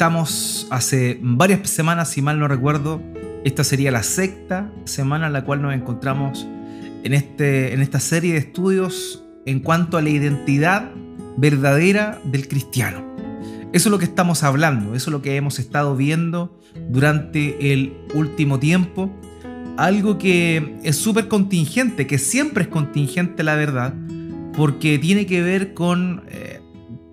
estamos hace varias semanas, si mal no recuerdo, esta sería la sexta semana en la cual nos encontramos en, este, en esta serie de estudios en cuanto a la identidad verdadera del cristiano. Eso es lo que estamos hablando, eso es lo que hemos estado viendo durante el último tiempo. Algo que es súper contingente, que siempre es contingente la verdad, porque tiene que ver con, eh,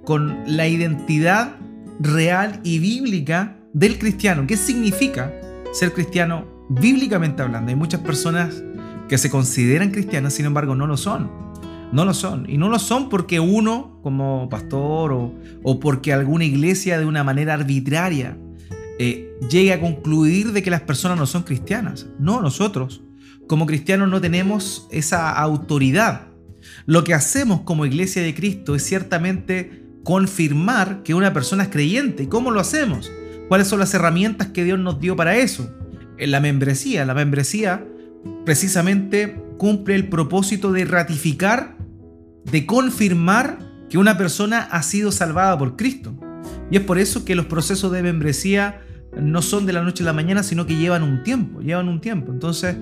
con la identidad real y bíblica del cristiano. ¿Qué significa ser cristiano bíblicamente hablando? Hay muchas personas que se consideran cristianas, sin embargo no lo son. No lo son. Y no lo son porque uno, como pastor, o, porque alguna iglesia de una manera arbitraria eh, llegue a concluir de que las personas no son cristianas. No, nosotros, como cristianos, no tenemos esa autoridad. Lo que hacemos como iglesia de Cristo es ciertamente confirmar que una persona es creyente. ¿Y cómo lo hacemos? ¿Cuáles son las herramientas que Dios nos dio para eso? En la membresía. La membresía precisamente cumple el propósito de ratificar, de confirmar que una persona ha sido salvada por Cristo. Y es por eso que los procesos de membresía no son de la noche a la mañana, sino que llevan un tiempo, llevan un tiempo. Entonces,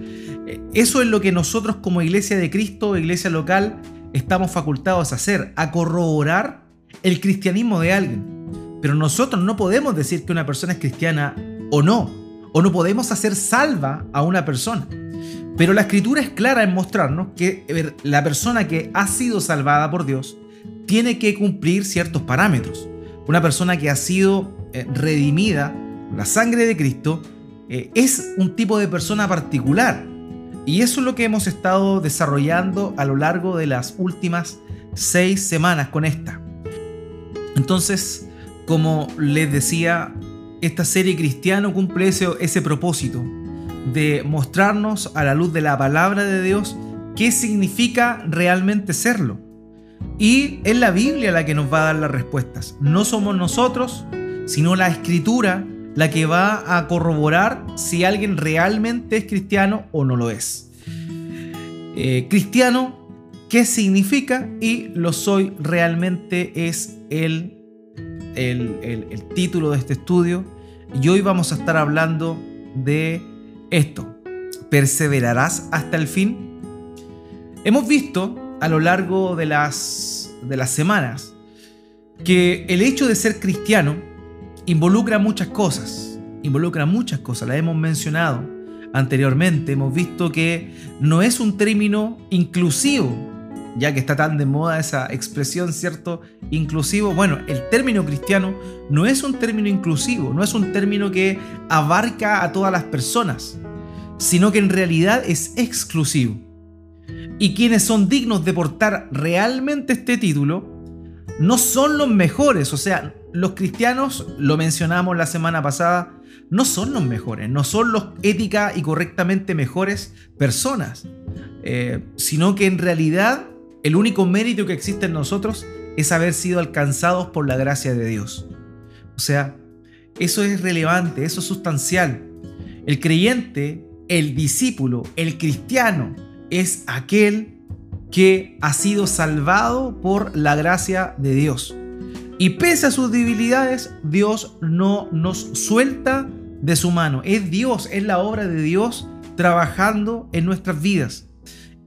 eh, eso es lo que nosotros como iglesia de Cristo, iglesia local, estamos facultados a hacer, a corroborar el cristianismo de alguien. Pero nosotros no podemos decir que una persona es cristiana o no, o no podemos hacer salva a una persona. Pero la escritura es clara en mostrarnos que la persona que ha sido salvada por Dios tiene que cumplir ciertos parámetros. Una persona que ha sido eh, redimida, la sangre de Cristo, eh, es un tipo de persona particular. Y eso es lo que hemos estado desarrollando a lo largo de las últimas seis semanas con esta. Entonces, como les decía, esta serie cristiano cumple ese, propósito de mostrarnos a la luz de la palabra de Dios qué significa realmente serlo. Y es la Biblia la que nos va a dar las respuestas. No somos nosotros, sino la escritura la que va a corroborar si alguien realmente es cristiano o no lo es. Eh, cristiano, ¿qué significa? Y lo soy realmente es el, el, el título de este estudio. Y hoy vamos a estar hablando de esto, ¿perseverarás hasta el fin? Hemos visto a lo largo de las, de las semanas que el hecho de ser cristiano involucra muchas cosas, involucra muchas cosas, las hemos mencionado anteriormente, hemos visto que no es un término inclusivo, ya que está tan de moda esa expresión, ¿cierto? Inclusivo. Bueno, el término cristiano no es un término inclusivo, no es un término que abarca a todas las personas, sino que en realidad es exclusivo. Y quienes son dignos de portar realmente este título no son los mejores, o sea, los cristianos, lo mencionamos la semana pasada, no son los mejores, no son los ética y correctamente mejores personas, eh, sino que en realidad el único mérito que existe en nosotros es haber sido alcanzados por la gracia de Dios. O sea, eso es relevante, eso es sustancial. El creyente, el discípulo, el cristiano, es aquel que ha sido salvado por la gracia de Dios. Y pese a sus debilidades, Dios no nos suelta de su mano. Es Dios, es la obra de Dios trabajando en nuestras vidas.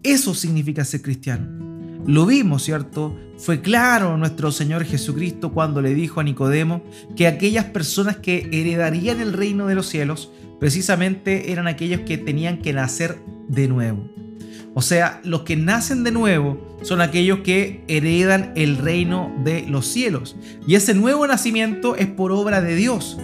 Eso significa ser cristiano. Lo vimos, ¿cierto? Fue claro nuestro Señor Jesucristo cuando le dijo a Nicodemo que aquellas personas que heredarían el reino de los cielos precisamente eran aquellos que tenían que nacer de nuevo. O sea, los que nacen de nuevo son aquellos que heredan el reino de los cielos. Y ese nuevo nacimiento es por obra de Dios,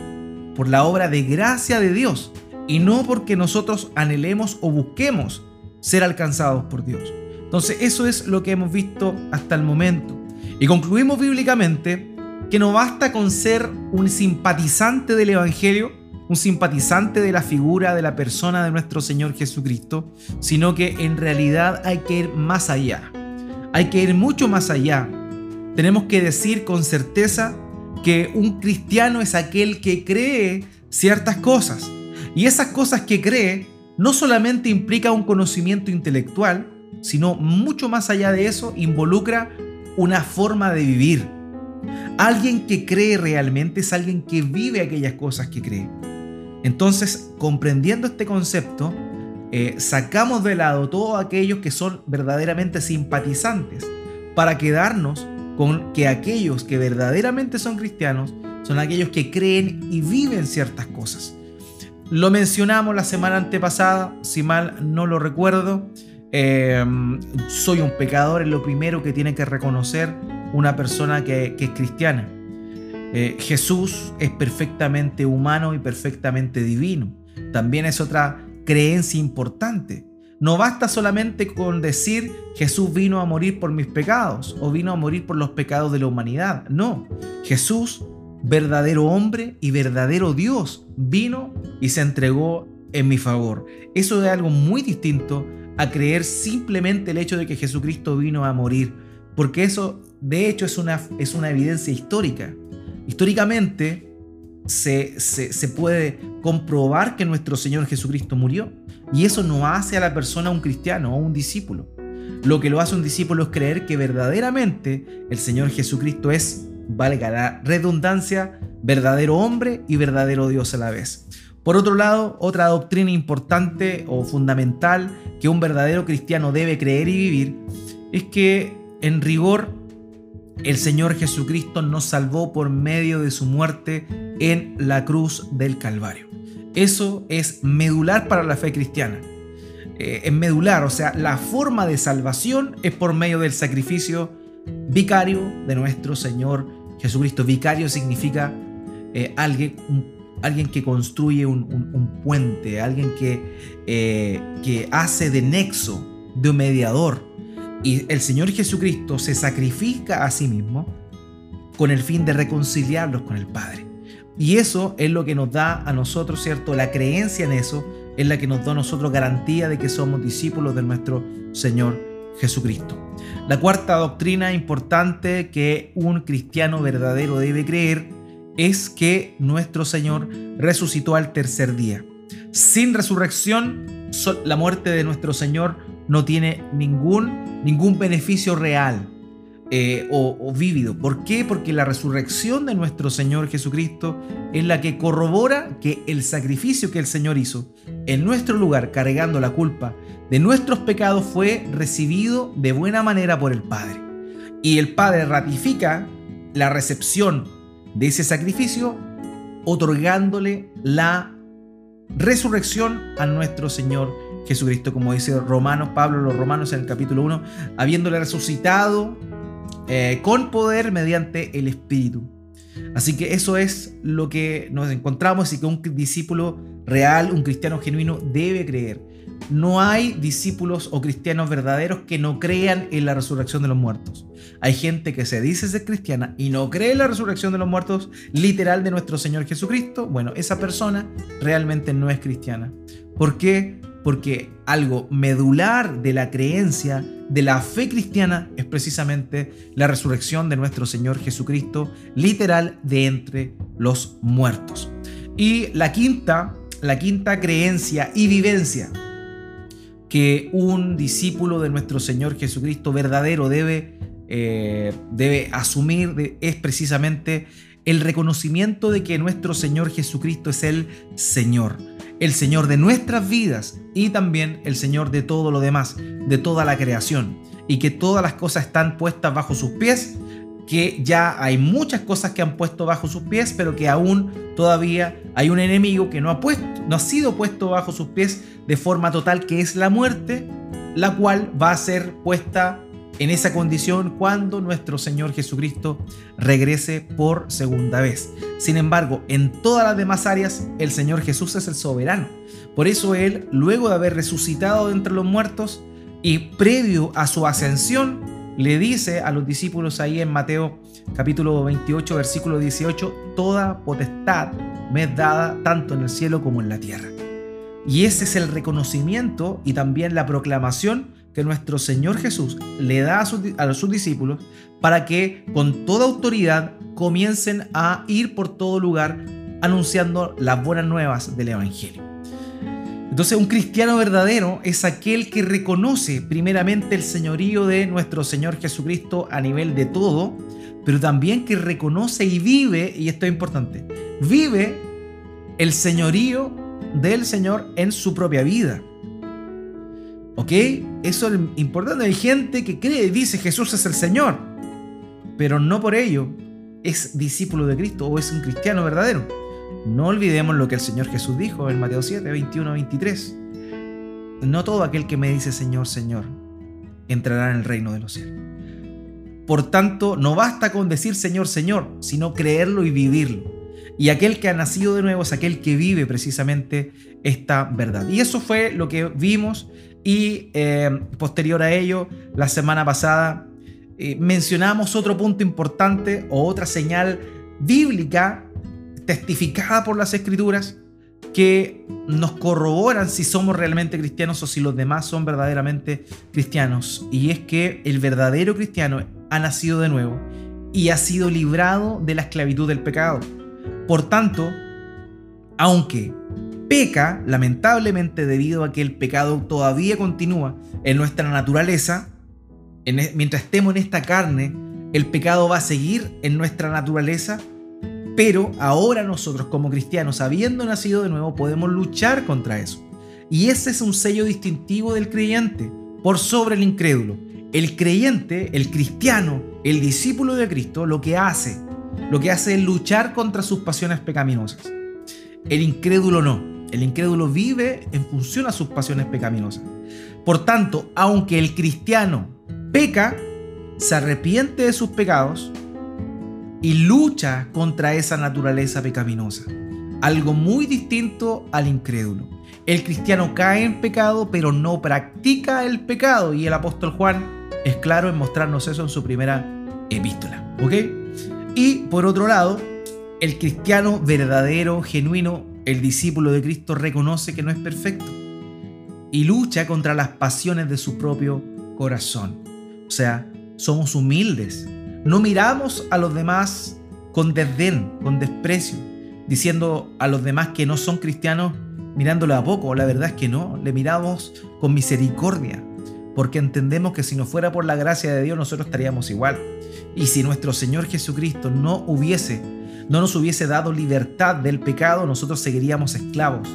por la obra de gracia de Dios, y no porque nosotros anhelemos o busquemos ser alcanzados por Dios. Entonces eso es lo que hemos visto hasta el momento. Y concluimos bíblicamente que no basta con ser un simpatizante del Evangelio, un simpatizante de la figura de la persona de nuestro Señor Jesucristo, sino que en realidad hay que ir más allá. Hay que ir mucho más allá. Tenemos que decir con certeza que un cristiano es aquel que cree ciertas cosas. Y esas cosas que cree no solamente implica un conocimiento intelectual, sino mucho más allá de eso involucra una forma de vivir. Alguien que cree realmente es alguien que vive aquellas cosas que cree. Entonces, comprendiendo este concepto, eh, sacamos de lado todos aquellos que son verdaderamente simpatizantes para quedarnos con que aquellos que verdaderamente son cristianos son aquellos que creen y viven ciertas cosas. Lo mencionamos la semana antepasada, si mal no lo recuerdo. Em, soy un pecador, es lo primero que tiene que reconocer una persona que, es cristiana. Eh, Jesús es perfectamente humano y perfectamente divino. También es otra creencia importante. No basta solamente con decir Jesús vino a morir por mis pecados o vino a morir por los pecados de la humanidad. No, Jesús, verdadero hombre y verdadero Dios, vino y se entregó en mi favor. Eso es algo muy distinto a creer simplemente el hecho de que Jesucristo vino a morir, porque eso de hecho es una, es una evidencia histórica. Históricamente, se, puede comprobar que nuestro Señor Jesucristo murió. Y eso no hace a la persona un cristiano o un discípulo. Lo que lo hace un discípulo es creer que verdaderamente el Señor Jesucristo es, valga la redundancia, verdadero hombre y verdadero Dios a la vez. Por otro lado, otra doctrina importante o fundamental que un verdadero cristiano debe creer y vivir es que en rigor el Señor Jesucristo nos salvó por medio de su muerte en la cruz del Calvario. Eso es medular para la fe cristiana. Eh, es medular, o sea, la forma de salvación es por medio del sacrificio vicario de nuestro Señor Jesucristo. Vicario significa eh, alguien, alguien que construye un, puente, alguien que, eh, que hace de nexo, de mediador y el Señor Jesucristo se sacrifica a sí mismo con el fin de reconciliarlos con el Padre. Y eso es lo que nos da a nosotros, ¿cierto? La creencia en eso es la que nos da a nosotros garantía de que somos discípulos de nuestro Señor Jesucristo. La cuarta doctrina importante que un cristiano verdadero debe creer es que nuestro Señor resucitó al tercer día. Sin resurrección, la muerte de nuestro Señor no tiene ningún, ningún beneficio real eh, o, o, vívido. ¿Por qué? Porque la resurrección de nuestro Señor Jesucristo es la que corrobora que el sacrificio que el Señor hizo en nuestro lugar, cargando la culpa de nuestros pecados, fue recibido de buena manera por el Padre. Y el Padre ratifica la recepción de ese sacrificio otorgándole la resurrección a nuestro Señor Jesucristo, como dice Romanos, Pablo, los Romanos en el capítulo 1, habiéndole resucitado eh, con poder mediante el Espíritu. Así que eso es lo que nos encontramos y que un discípulo real, un cristiano genuino debe creer. No hay discípulos o cristianos verdaderos que no crean en la resurrección de los muertos. Hay gente que se dice ser cristiana y no cree en la resurrección de los muertos literal de nuestro Señor Jesucristo. Bueno, esa persona realmente no es cristiana. ¿Por qué? porque algo medular de la creencia, de la fe cristiana, es precisamente la resurrección de nuestro Señor Jesucristo, literal de entre los muertos. Y la quinta, la quinta creencia y vivencia que un discípulo de nuestro Señor Jesucristo verdadero debe, eh, debe asumir es precisamente el reconocimiento de que nuestro Señor Jesucristo es el Señor el Señor de nuestras vidas y también el Señor de todo lo demás, de toda la creación, y que todas las cosas están puestas bajo sus pies, que ya hay muchas cosas que han puesto bajo sus pies, pero que aún todavía hay un enemigo que no ha puesto, no ha sido puesto bajo sus pies de forma total, que es la muerte, la cual va a ser puesta en esa condición cuando nuestro Señor Jesucristo regrese por segunda vez. Sin embargo, en todas las demás áreas, el Señor Jesús es el soberano. Por eso Él, luego de haber resucitado de entre los muertos y previo a su ascensión, le dice a los discípulos ahí en Mateo capítulo 28, versículo 18, Toda potestad me es dada tanto en el cielo como en la tierra. Y ese es el reconocimiento y también la proclamación que nuestro Señor Jesús le da a sus, discípulos para que con toda autoridad comiencen a ir por todo lugar anunciando las buenas nuevas del Evangelio. Entonces un cristiano verdadero es aquel que reconoce primeramente el señorío de nuestro Señor Jesucristo a nivel de todo, pero también que reconoce y vive, y esto es importante, vive el señorío del Señor en su propia vida. ¿Ok? Eso es importante. Hay gente que cree y dice Jesús es el Señor, pero no por ello es discípulo de Cristo o es un cristiano verdadero. No olvidemos lo que el Señor Jesús dijo en Mateo 7, 21, 23. No todo aquel que me dice Señor, Señor, entrará en el reino de los cielos. Por tanto, no basta con decir Señor, Señor, sino creerlo y vivirlo. Y aquel que ha nacido de nuevo es aquel que vive precisamente esta verdad. Y eso fue lo que vimos y eh, posterior a ello, la semana pasada eh, mencionamos otro punto importante o otra señal bíblica testificada por las escrituras que nos corroboran si somos realmente cristianos o si los demás son verdaderamente cristianos. Y es que el verdadero cristiano ha nacido de nuevo y ha sido librado de la esclavitud del pecado. Por tanto, aunque peca, lamentablemente debido a que el pecado todavía continúa en nuestra naturaleza, e, mientras estemos en esta carne, el pecado va a seguir en nuestra naturaleza, pero ahora nosotros como cristianos, habiendo nacido de nuevo, podemos luchar contra eso. Y ese es un sello distintivo del creyente, por sobre el incrédulo. El creyente, el cristiano, el discípulo de Cristo, lo que hace lo que hace es luchar contra sus pasiones pecaminosas. El incrédulo no. El incrédulo vive en función a sus pasiones pecaminosas. Por tanto, aunque el cristiano peca, se arrepiente de sus pecados y lucha contra esa naturaleza pecaminosa. Algo muy distinto al incrédulo. El cristiano cae en pecado, pero no practica el pecado. Y el apóstol Juan es claro en mostrarnos eso en su primera epístola. ¿Ok? Y por otro lado, el cristiano verdadero, genuino, el discípulo de Cristo reconoce que no es perfecto y lucha contra las pasiones de su propio corazón. O sea, somos humildes. No miramos a los demás con desdén, con desprecio, diciendo a los demás que no son cristianos mirándolo a poco. La verdad es que no, le miramos con misericordia, porque entendemos que si no fuera por la gracia de Dios nosotros estaríamos igual. Y si nuestro Señor Jesucristo no hubiese, no nos hubiese dado libertad del pecado, nosotros seguiríamos esclavos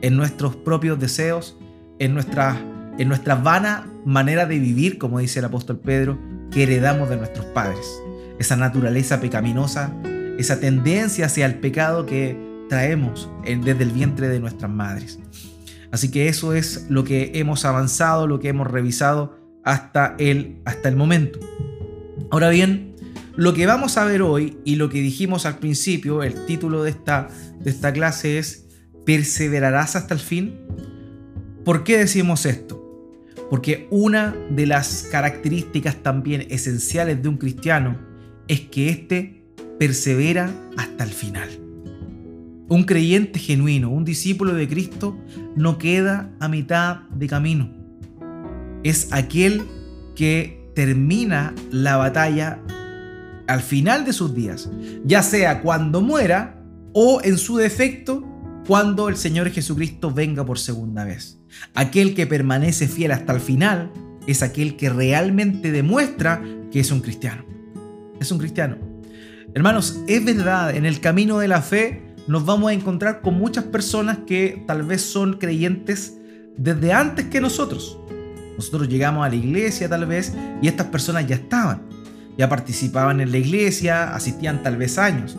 en nuestros propios deseos, en nuestra, en nuestra vana manera de vivir, como dice el apóstol Pedro, que heredamos de nuestros padres. Esa naturaleza pecaminosa, esa tendencia hacia el pecado que traemos desde el vientre de nuestras madres. Así que eso es lo que hemos avanzado, lo que hemos revisado hasta el, hasta el momento. Ahora bien, lo que vamos a ver hoy y lo que dijimos al principio, el título de esta, de esta clase es ¿Perseverarás hasta el fin? ¿Por qué decimos esto? Porque una de las características también esenciales de un cristiano es que éste persevera hasta el final. Un creyente genuino, un discípulo de Cristo, no queda a mitad de camino. Es aquel que termina la batalla al final de sus días, ya sea cuando muera o en su defecto cuando el Señor Jesucristo venga por segunda vez. Aquel que permanece fiel hasta el final es aquel que realmente demuestra que es un cristiano. Es un cristiano. Hermanos, es verdad, en el camino de la fe nos vamos a encontrar con muchas personas que tal vez son creyentes desde antes que nosotros. Nosotros llegamos a la iglesia tal vez y estas personas ya estaban, ya participaban en la iglesia, asistían tal vez años.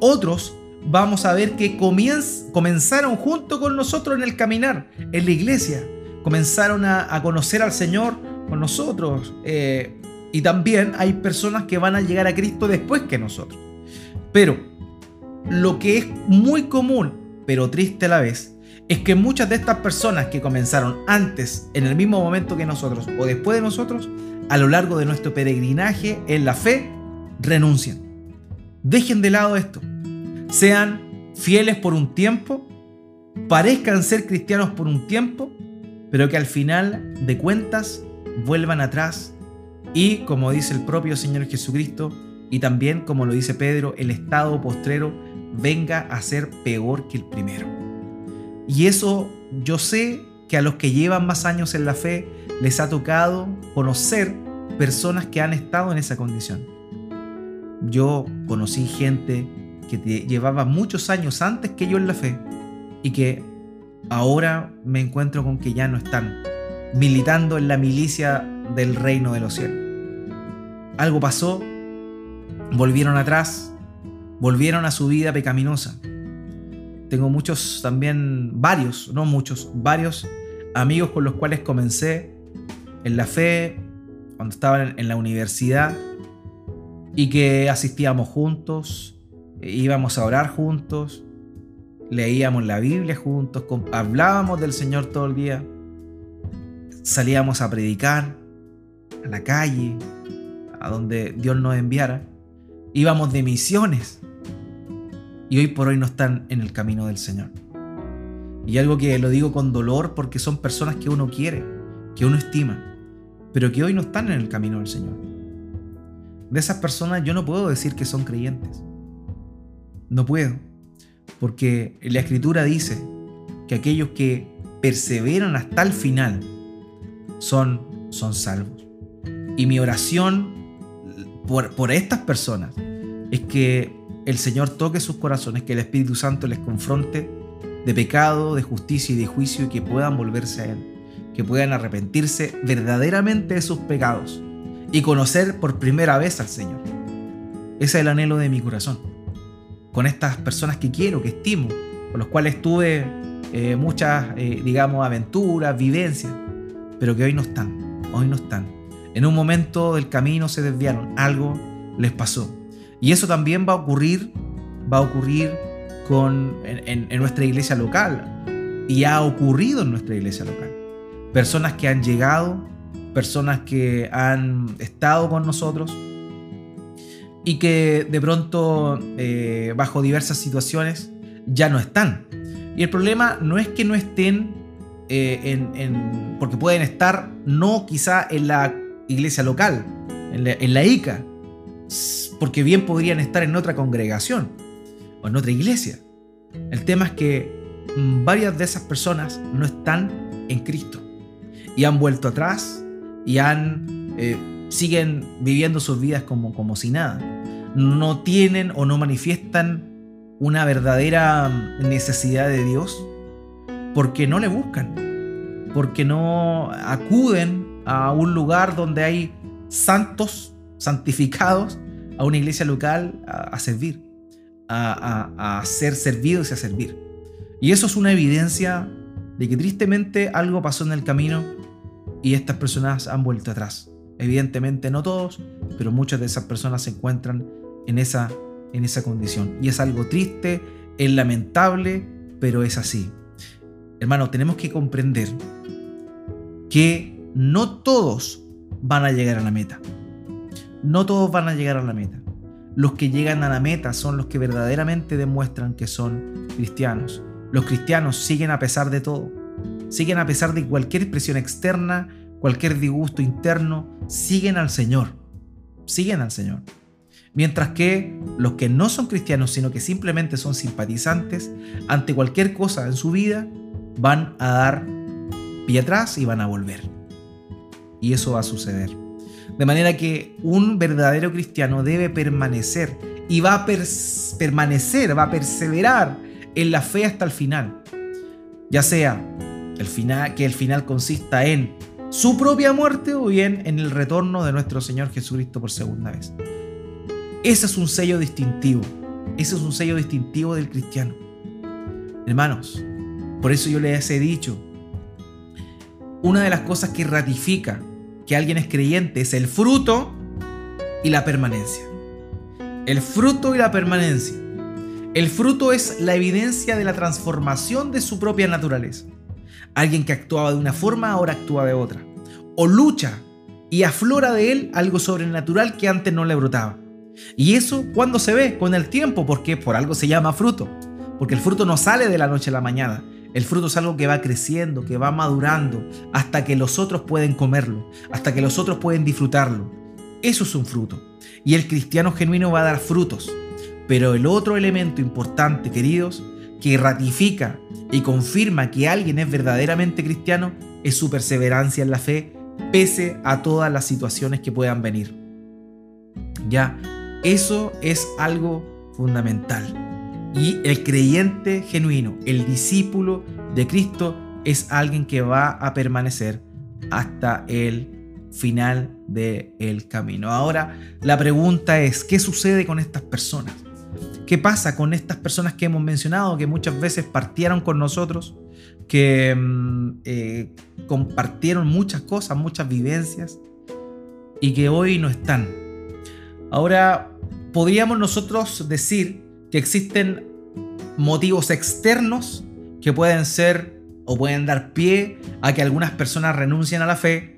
Otros vamos a ver que comenzaron junto con nosotros en el caminar, en la iglesia. Comenzaron a, conocer al Señor con nosotros. Eh, y también hay personas que van a llegar a Cristo después que nosotros. Pero lo que es muy común, pero triste a la vez, es que muchas de estas personas que comenzaron antes, en el mismo momento que nosotros o después de nosotros, a lo largo de nuestro peregrinaje en la fe, renuncian. Dejen de lado esto. Sean fieles por un tiempo, parezcan ser cristianos por un tiempo, pero que al final de cuentas vuelvan atrás y, como dice el propio Señor Jesucristo, y también, como lo dice Pedro, el estado postrero venga a ser peor que el primero. Y eso yo sé que a los que llevan más años en la fe les ha tocado conocer personas que han estado en esa condición. Yo conocí gente que llevaba muchos años antes que yo en la fe y que ahora me encuentro con que ya no están militando en la milicia del reino de los cielos. Algo pasó, volvieron atrás, volvieron a su vida pecaminosa. Tengo muchos también, varios, no muchos, varios amigos con los cuales comencé en la fe, cuando estaban en la universidad, y que asistíamos juntos, íbamos a orar juntos, leíamos la Biblia juntos, hablábamos del Señor todo el día, salíamos a predicar a la calle, a donde Dios nos enviara, íbamos de misiones y hoy por hoy no están en el camino del Señor. Y algo que lo digo con dolor porque son personas que uno quiere, que uno estima, pero que hoy no están en el camino del Señor. De esas personas yo no puedo decir que son creyentes. No puedo. Porque la escritura dice que aquellos que perseveran hasta el final son, son salvos. Y mi oración por, por estas personas es que el Señor toque sus corazones, que el Espíritu Santo les confronte de pecado, de justicia y de juicio y que puedan volverse a Él, que puedan arrepentirse verdaderamente de sus pecados y conocer por primera vez al Señor. Ese es el anhelo de mi corazón. Con estas personas que quiero, que estimo, con los cuales tuve eh, muchas, eh, digamos, aventuras, vivencias, pero que hoy no están, hoy no están. En un momento del camino se desviaron, algo les pasó. Y eso también va a ocurrir, va a ocurrir con, en, nuestra iglesia local y ha ocurrido en nuestra iglesia local. Personas que han llegado, personas que han estado con nosotros y que de pronto eh, bajo diversas situaciones ya no están. Y el problema no es que no estén eh, en, porque pueden estar no quizá en la iglesia local, en la ICA, porque bien podrían estar en otra congregación o en otra iglesia. El tema es que mm, varias de esas personas no están en Cristo y han vuelto atrás y han eh, siguen viviendo sus vidas como, como si nada. No tienen o no manifiestan una verdadera necesidad de Dios porque no le buscan, porque no acuden a un lugar donde hay santos santificados a una iglesia local a, servir, a, ser servidos y a servir. Y eso es una evidencia de que tristemente algo pasó en el camino y estas personas han vuelto atrás. Evidentemente no todos, pero muchas de esas personas se encuentran en esa, en esa condición. Y es algo triste, es lamentable, pero es así. Hermano, tenemos que comprender que no todos van a llegar a la meta. No todos van a llegar a la meta. Los que llegan a la meta son los que verdaderamente demuestran que son cristianos. Los cristianos siguen a pesar de todo. Siguen a pesar de cualquier presión externa, cualquier disgusto interno. Siguen al Señor. Siguen al Señor. Mientras que los que no son cristianos, sino que simplemente son simpatizantes, ante cualquier cosa en su vida, van a dar pie atrás y van a volver. Y eso va a suceder. De manera que un verdadero cristiano debe permanecer y va a permanecer, va a perseverar en la fe hasta el final. Ya sea el final, que el final consista en su propia muerte o bien en el retorno de nuestro Señor Jesucristo por segunda vez. Ese es un sello distintivo. Ese es un sello distintivo del cristiano. Hermanos, por eso yo les he dicho, una de las cosas que ratifica que alguien es creyente es el fruto y la permanencia. El fruto y la permanencia. El fruto es la evidencia de la transformación de su propia naturaleza. Alguien que actuaba de una forma ahora actúa de otra. O lucha y aflora de él algo sobrenatural que antes no le brotaba. Y eso, ¿cuándo se ve? Con el tiempo, porque por algo se llama fruto. Porque el fruto no sale de la noche a la mañana. El fruto es algo que va creciendo, que va madurando, hasta que los otros pueden comerlo, hasta que los otros pueden disfrutarlo. Eso es un fruto. Y el cristiano genuino va a dar frutos. Pero el otro elemento importante, queridos, que ratifica y confirma que alguien es verdaderamente cristiano es su perseverancia en la fe, pese a todas las situaciones que puedan venir. Ya, eso es algo fundamental. Y el creyente genuino, el discípulo de Cristo, es alguien que va a permanecer hasta el final del camino. Ahora, la pregunta es, ¿qué sucede con estas personas? ¿Qué pasa con estas personas que hemos mencionado, que muchas veces partieron con nosotros, que mm, eh, compartieron muchas cosas, muchas vivencias, y que hoy no están? Ahora, podríamos nosotros decir que existen motivos externos que pueden ser o pueden dar pie a que algunas personas renuncien a la fe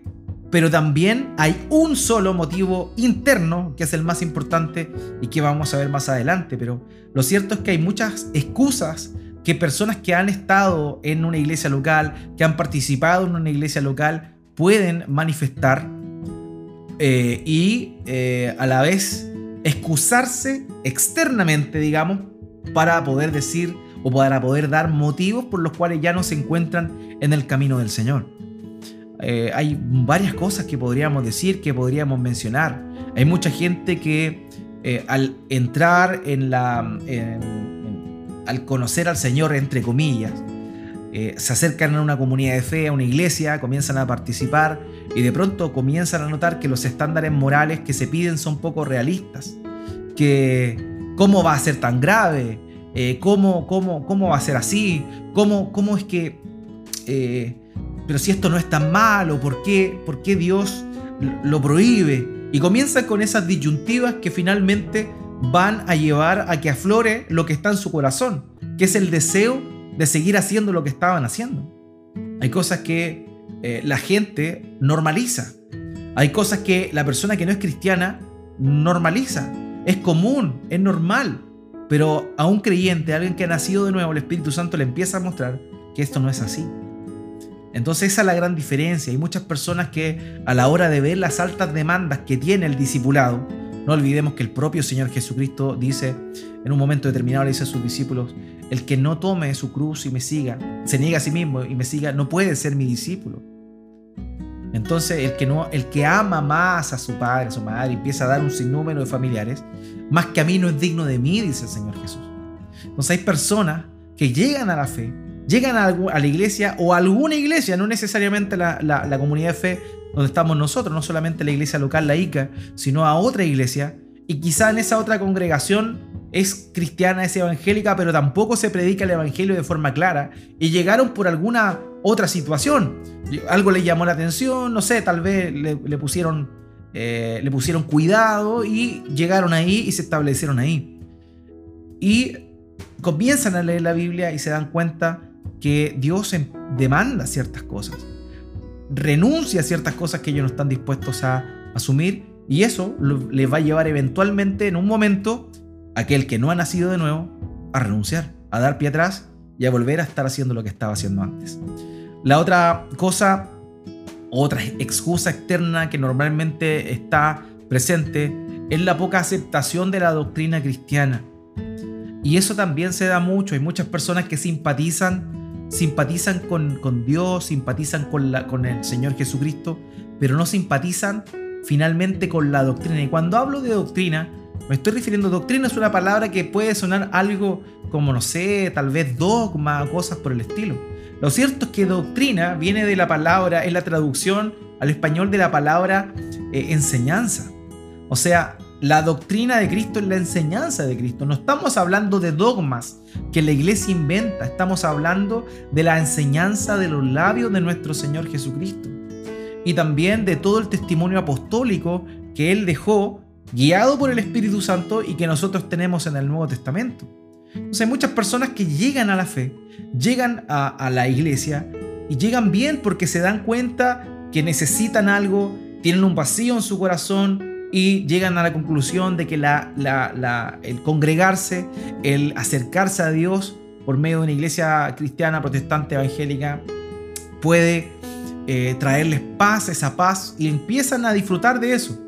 pero también hay un solo motivo interno, que es el más importante y que vamos a ver más adelante. Pero lo cierto es que hay muchas excusas que personas que han estado en una iglesia local, que han participado en una iglesia local, pueden manifestar eh, y eh, a la vez excusarse externamente, digamos, para poder decir o para poder dar motivos por los cuales ya no se encuentran en el camino del Señor. Eh, hay varias cosas que podríamos decir, que podríamos mencionar. Hay mucha gente que eh, al entrar en la... al conocer al Señor, entre comillas, eh, se acercan a una comunidad de fe, a una iglesia, comienzan a participar y de pronto comienzan a notar que los estándares morales que se piden son poco realistas. Que cómo va a ser tan grave, ¿cómo, cómo, cómo va a ser así, cómo, cómo es que pero si esto no es tan malo, ¿por qué, ¿por qué Dios lo prohíbe? Y comienza con esas disyuntivas que finalmente van a llevar a que aflore lo que está en su corazón, que es el deseo de seguir haciendo lo que estaban haciendo. Hay cosas que eh, la gente normaliza. Hay cosas que la persona que no es cristiana normaliza. Es común, es normal. Pero a un creyente, a alguien que ha nacido de nuevo, el Espíritu Santo le empieza a mostrar que esto no es así. Entonces esa es la gran diferencia. Hay muchas personas que a la hora de ver las altas demandas que tiene el discipulado, no olvidemos que el propio Señor Jesucristo dice, en un momento determinado le dice a sus discípulos, el que no tome su cruz y me siga, se niega a sí mismo y me siga, no puede ser mi discípulo. Entonces el que, no, el que ama más a su padre, a su madre, empieza a dar un sinnúmero de familiares, más que a mí no es digno de mí, dice el Señor Jesús. Entonces hay personas que llegan a la fe, llegan a, la iglesia o a alguna iglesia, no necesariamente la, la, comunidad de fe donde estamos nosotros, no solamente la iglesia local laica, sino a otra iglesia, y quizá en esa otra congregación es cristiana, es evangélica, pero tampoco se predica el evangelio de forma clara, y llegaron por alguna otra situación, algo les llamó la atención, no sé, tal vez le, pusieron, eh, le pusieron cuidado y llegaron ahí y se establecieron ahí. Y comienzan a leer la Biblia y se dan cuenta que Dios em, demanda ciertas cosas, renuncia a ciertas cosas que ellos no están dispuestos a asumir y eso les va a llevar eventualmente en un momento aquel que no ha nacido de nuevo a renunciar, a dar pie atrás y a volver a estar haciendo lo que estaba haciendo antes. La otra cosa, otra excusa externa que normalmente está presente es la poca aceptación de la doctrina cristiana. Y eso también se da mucho. Hay muchas personas que simpatizan simpatizan con, Dios, simpatizan con, la, con el Señor Jesucristo, pero no simpatizan finalmente con la doctrina. Y cuando hablo de doctrina, me estoy refiriendo, doctrina es una palabra que puede sonar algo como, no sé, tal vez dogma, cosas por el estilo. Lo cierto es que doctrina viene de la palabra, es la traducción al español de la palabra eh, enseñanza. O sea, la doctrina de Cristo es la enseñanza de Cristo. No estamos hablando de dogmas que la iglesia inventa, estamos hablando de la enseñanza de los labios de nuestro Señor Jesucristo. Y también de todo el testimonio apostólico que Él dejó, guiado por el Espíritu Santo y que nosotros tenemos en el Nuevo Testamento. Entonces hay muchas personas que llegan a la fe, llegan a, a la iglesia y llegan bien porque se dan cuenta que necesitan algo, tienen un vacío en su corazón, y llegan a la conclusión de que el congregarse, el acercarse a Dios por medio de una iglesia cristiana, protestante, evangélica, puede eh, traerles paz, esa paz, y empiezan a disfrutar de eso.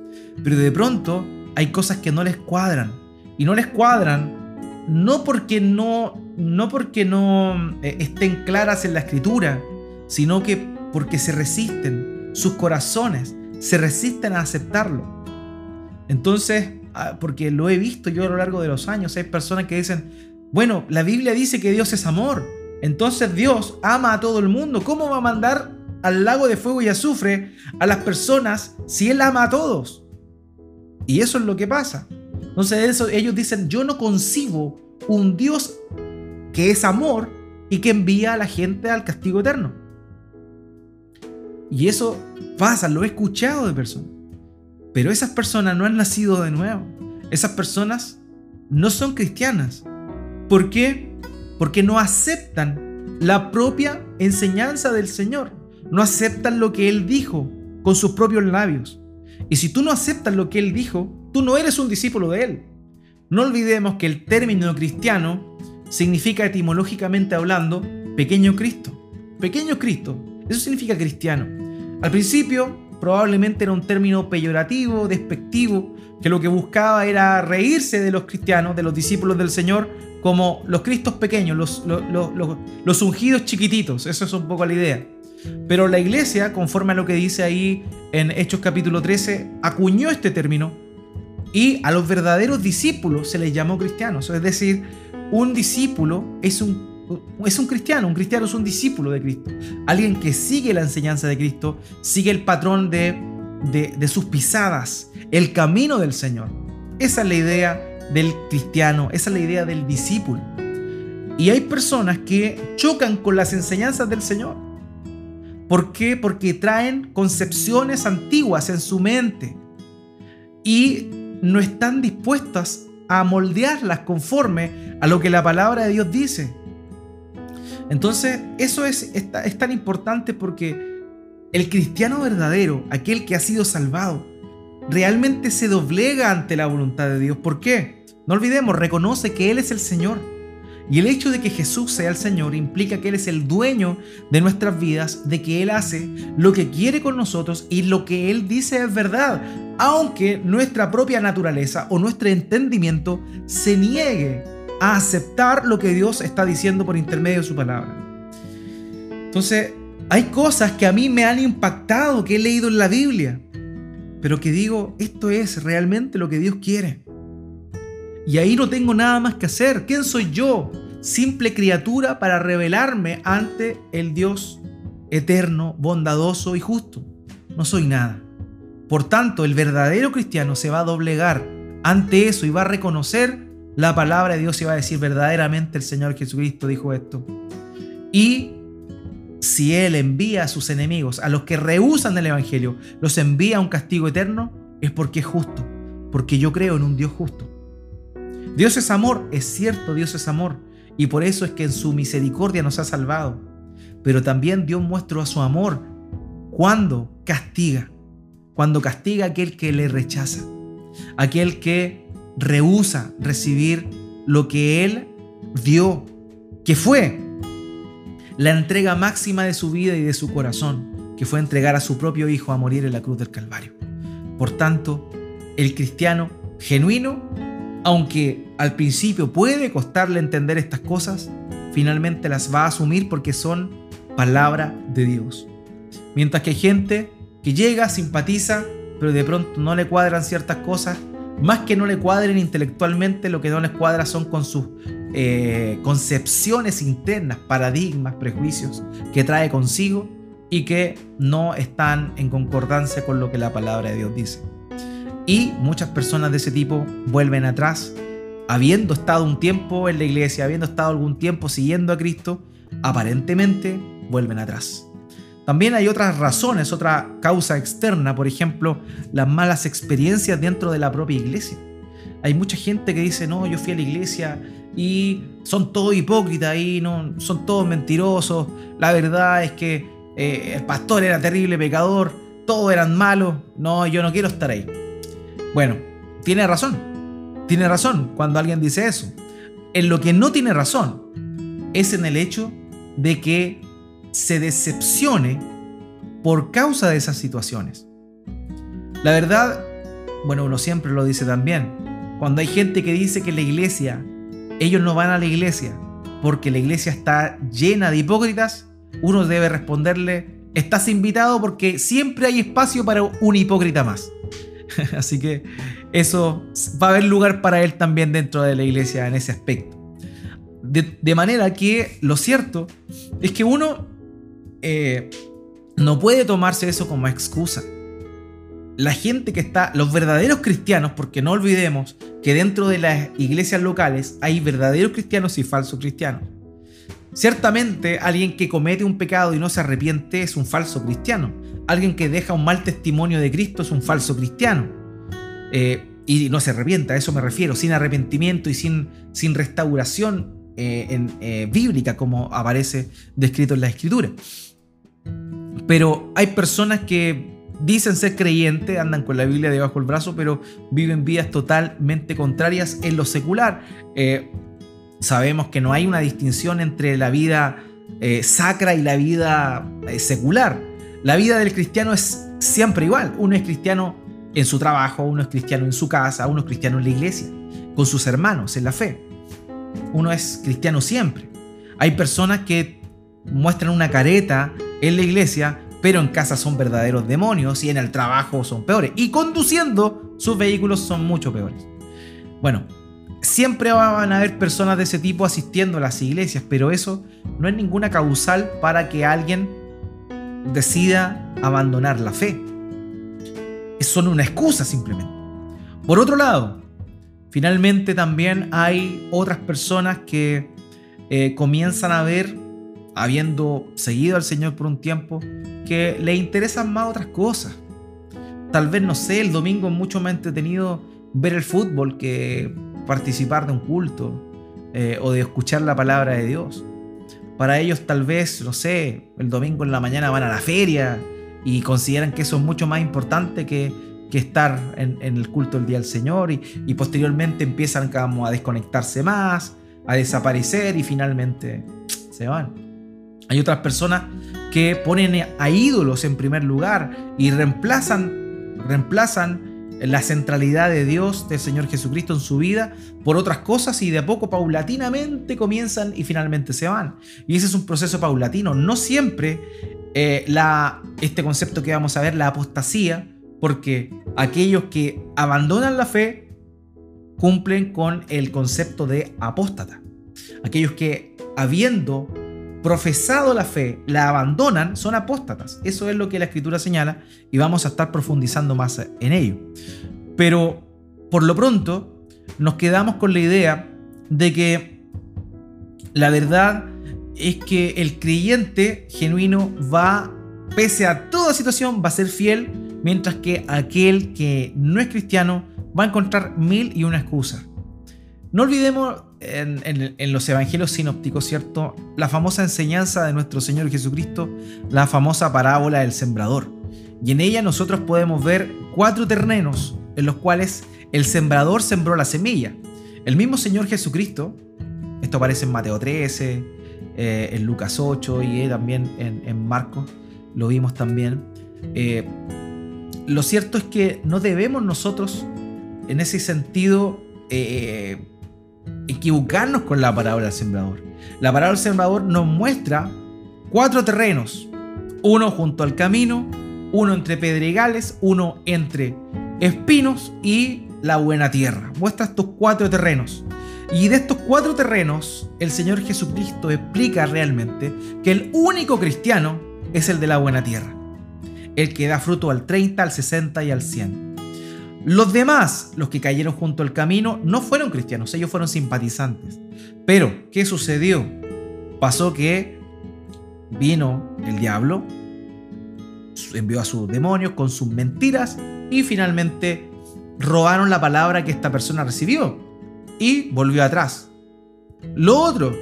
Pero de pronto hay cosas que no les cuadran. Y no les cuadran no porque no no porque no eh, estén claras en la escritura, sino que porque se resisten, sus corazones se resisten a aceptarlo. Entonces, ah, porque lo he visto yo a lo largo de los años, hay personas que dicen, bueno, la Biblia dice que Dios es amor, entonces Dios ama a todo el mundo, ¿cómo va a mandar al lago de fuego y azufre a las personas si Él ama a todos? Y eso es lo que pasa. Entonces eso, ellos dicen, yo no concibo un Dios que es amor y que envía a la gente al castigo eterno. Y eso pasa, lo he escuchado de personas. Pero esas personas no han nacido de nuevo. Esas personas no son cristianas. ¿Por qué? Porque no aceptan la propia enseñanza del Señor. No aceptan lo que Él dijo con sus propios labios. Y si tú no aceptas lo que Él dijo, tú no eres un discípulo de Él. No olvidemos que el término cristiano significa etimológicamente hablando pequeño Cristo. Pequeño Cristo. Eso significa cristiano. Al principio probablemente era un término peyorativo, despectivo, que lo que buscaba era reírse de los cristianos, de los discípulos del Señor, como los cristos pequeños, los, los, ungidos chiquititos. Eso es un poco la idea. Pero la iglesia, conforme a lo que dice ahí en Hechos capítulo 13, acuñó este término y a los verdaderos discípulos se les llamó cristianos. Es decir, un discípulo es un es un cristiano, un cristiano es un discípulo de Cristo, alguien que sigue la enseñanza de Cristo, sigue el patrón de, de, sus pisadas, el camino del Señor. Esa es la idea del cristiano, esa es la idea del discípulo. Y hay personas que chocan con las enseñanzas del Señor. ¿Por qué? Porque traen concepciones antiguas en su mente y no están dispuestas a moldearlas conforme a lo que la palabra de Dios dice. Entonces, eso es, tan importante porque el cristiano verdadero, aquel que ha sido salvado, realmente se doblega ante la voluntad de Dios. ¿Por qué? No olvidemos, reconoce que Él es el Señor. Y el hecho de que Jesús sea el Señor implica que Él es el dueño de nuestras vidas, de que Él hace lo que quiere con nosotros y lo que Él dice es verdad, aunque nuestra propia naturaleza o nuestro entendimiento se niegue a aceptar lo que Dios está diciendo por intermedio de su palabra. Entonces, hay cosas que a mí me han impactado, que he leído en la Biblia, pero que digo, esto es realmente lo que Dios quiere. Y ahí no tengo nada más que hacer. ¿Quién soy yo? Simple criatura para revelarme ante el Dios eterno, bondadoso y justo. No soy nada. Por tanto, el verdadero cristiano se va a doblegar ante eso y va a reconocer la palabra de Dios iba a decir verdaderamente el Señor Jesucristo dijo esto. Y si Él envía a sus enemigos, a los que rehusan el Evangelio, los envía a un castigo eterno, es porque es justo, porque yo creo en un Dios justo. Dios es amor, es cierto, Dios es amor, y por eso es que en su misericordia nos ha salvado. Pero también Dios muestra su amor cuando castiga, cuando castiga a aquel que le rechaza, aquel que rehúsa recibir lo que Él dio, que fue la entrega máxima de su vida y de su corazón, que fue entregar a su propio Hijo a morir en la cruz del Calvario. Por tanto, el cristiano genuino, aunque al principio puede costarle entender estas cosas, finalmente las va a asumir porque son palabra de Dios. Mientras que hay gente que llega, simpatiza, pero de pronto no le cuadran ciertas cosas más que no le cuadren intelectualmente, lo que no les cuadra son con sus eh, concepciones internas, paradigmas, prejuicios que trae consigo y que no están en concordancia con lo que la palabra de Dios dice. Y muchas personas de ese tipo vuelven atrás, habiendo estado un tiempo en la iglesia, habiendo estado algún tiempo siguiendo a Cristo, aparentemente vuelven atrás. También hay otras razones, otra causa externa, por ejemplo, las malas experiencias dentro de la propia iglesia. Hay mucha gente que dice, no, yo fui a la iglesia y son todos hipócritas y no, son todos mentirosos. La verdad es que eh, el pastor era terrible pecador, todos eran malos. No, yo no quiero estar ahí. Bueno, tiene razón. Tiene razón cuando alguien dice eso. En lo que no tiene razón es en el hecho de que se decepcione por causa de esas situaciones. La verdad, bueno, uno siempre lo dice también, cuando hay gente que dice que la iglesia, ellos no van a la iglesia porque la iglesia está llena de hipócritas, uno debe responderle, estás invitado porque siempre hay espacio para un hipócrita más. Así que eso va a haber lugar para él también dentro de la iglesia en ese aspecto. De, manera que lo cierto es que uno eh, no puede tomarse eso como excusa. La gente que está, los verdaderos cristianos, porque no olvidemos que dentro de las iglesias locales hay verdaderos cristianos y falsos cristianos. Ciertamente alguien que comete un pecado y no se arrepiente es un falso cristiano. Alguien que deja un mal testimonio de Cristo es un falso cristiano. Eh, y no se arrepienta, a eso me refiero, sin arrepentimiento y sin, sin restauración eh, en, bíblica como aparece descrito en la escritura. Pero hay personas que dicen ser creyentes, andan con la Biblia debajo del brazo, pero viven vidas totalmente contrarias en lo secular. sabemos que no hay una distinción entre la vida sacra y la vida secular. La vida del cristiano es siempre igual. Uno es cristiano en su trabajo, uno es cristiano en su casa, uno es cristiano en la iglesia, con sus hermanos, en la fe. Uno es cristiano siempre. Hay personas que muestran una careta en la iglesia, pero en casa son verdaderos demonios y en el trabajo son peores. Y conduciendo sus vehículos son mucho peores. Bueno, siempre van a haber personas de ese tipo asistiendo a las iglesias, pero eso no es ninguna causal para que alguien decida abandonar la fe son una excusa simplemente. Por otro lado, finalmente también hay otras personas que eh, comienzan a ver, habiendo seguido al Señor por un tiempo, que le interesan más otras cosas. Tal vez, no sé, el domingo es mucho más entretenido ver el fútbol que participar de un culto eh, o de escuchar la palabra de Dios. Para ellos tal vez, no sé, el domingo en la mañana van a la feria y consideran que eso es mucho más importante que, estar en, el culto del Día del Señor y, posteriormente empiezan como a desconectarse más, a desaparecer y finalmente se van. Hay otras personas que ponen a ídolos en primer lugar y reemplazan, reemplazan la centralidad de Dios, del Señor Jesucristo en su vida, por otras cosas y de a poco paulatinamente comienzan y finalmente se van. Y ese es un proceso paulatino. No siempre eh, este concepto que vamos a ver, la apostasía, porque aquellos que abandonan la fe cumplen con el concepto de apóstata. Aquellos que habiendo profesado la fe, la abandonan, son apóstatas. Eso es lo que la escritura señala y vamos a estar profundizando más en ello. Pero por lo pronto nos quedamos con la idea de que la verdad es que el creyente genuino va, pese a toda situación, va a ser fiel, mientras que aquel que no es cristiano va a encontrar mil y una excusa. No olvidemos en, los evangelios sinópticos, ¿cierto? La famosa enseñanza de nuestro Señor Jesucristo, la famosa parábola del sembrador. Y en ella nosotros podemos ver cuatro terrenos en los cuales el sembrador sembró la semilla. El mismo Señor Jesucristo, esto aparece en Mateo 13, eh, en Lucas 8 y eh, también en, Marcos, lo vimos también. Eh, lo cierto es que no debemos nosotros, en ese sentido, equivocarnos con la parábola del sembrador. La parábola del sembrador nos muestra cuatro terrenos, uno junto al camino, uno entre pedregales, uno entre espinos y la buena tierra. Muestra estos cuatro terrenos. Y de estos cuatro terrenos, el Señor Jesucristo explica realmente que el único cristiano es el de la buena tierra, el que da fruto al 30, al 60 y al 100. Los demás, los que cayeron junto al camino, no fueron cristianos, ellos fueron simpatizantes. Pero, ¿qué sucedió? Pasó que vino el diablo, envió a sus demonios con sus mentiras y finalmente robaron la palabra que esta persona recibió y volvió atrás. Lo otro,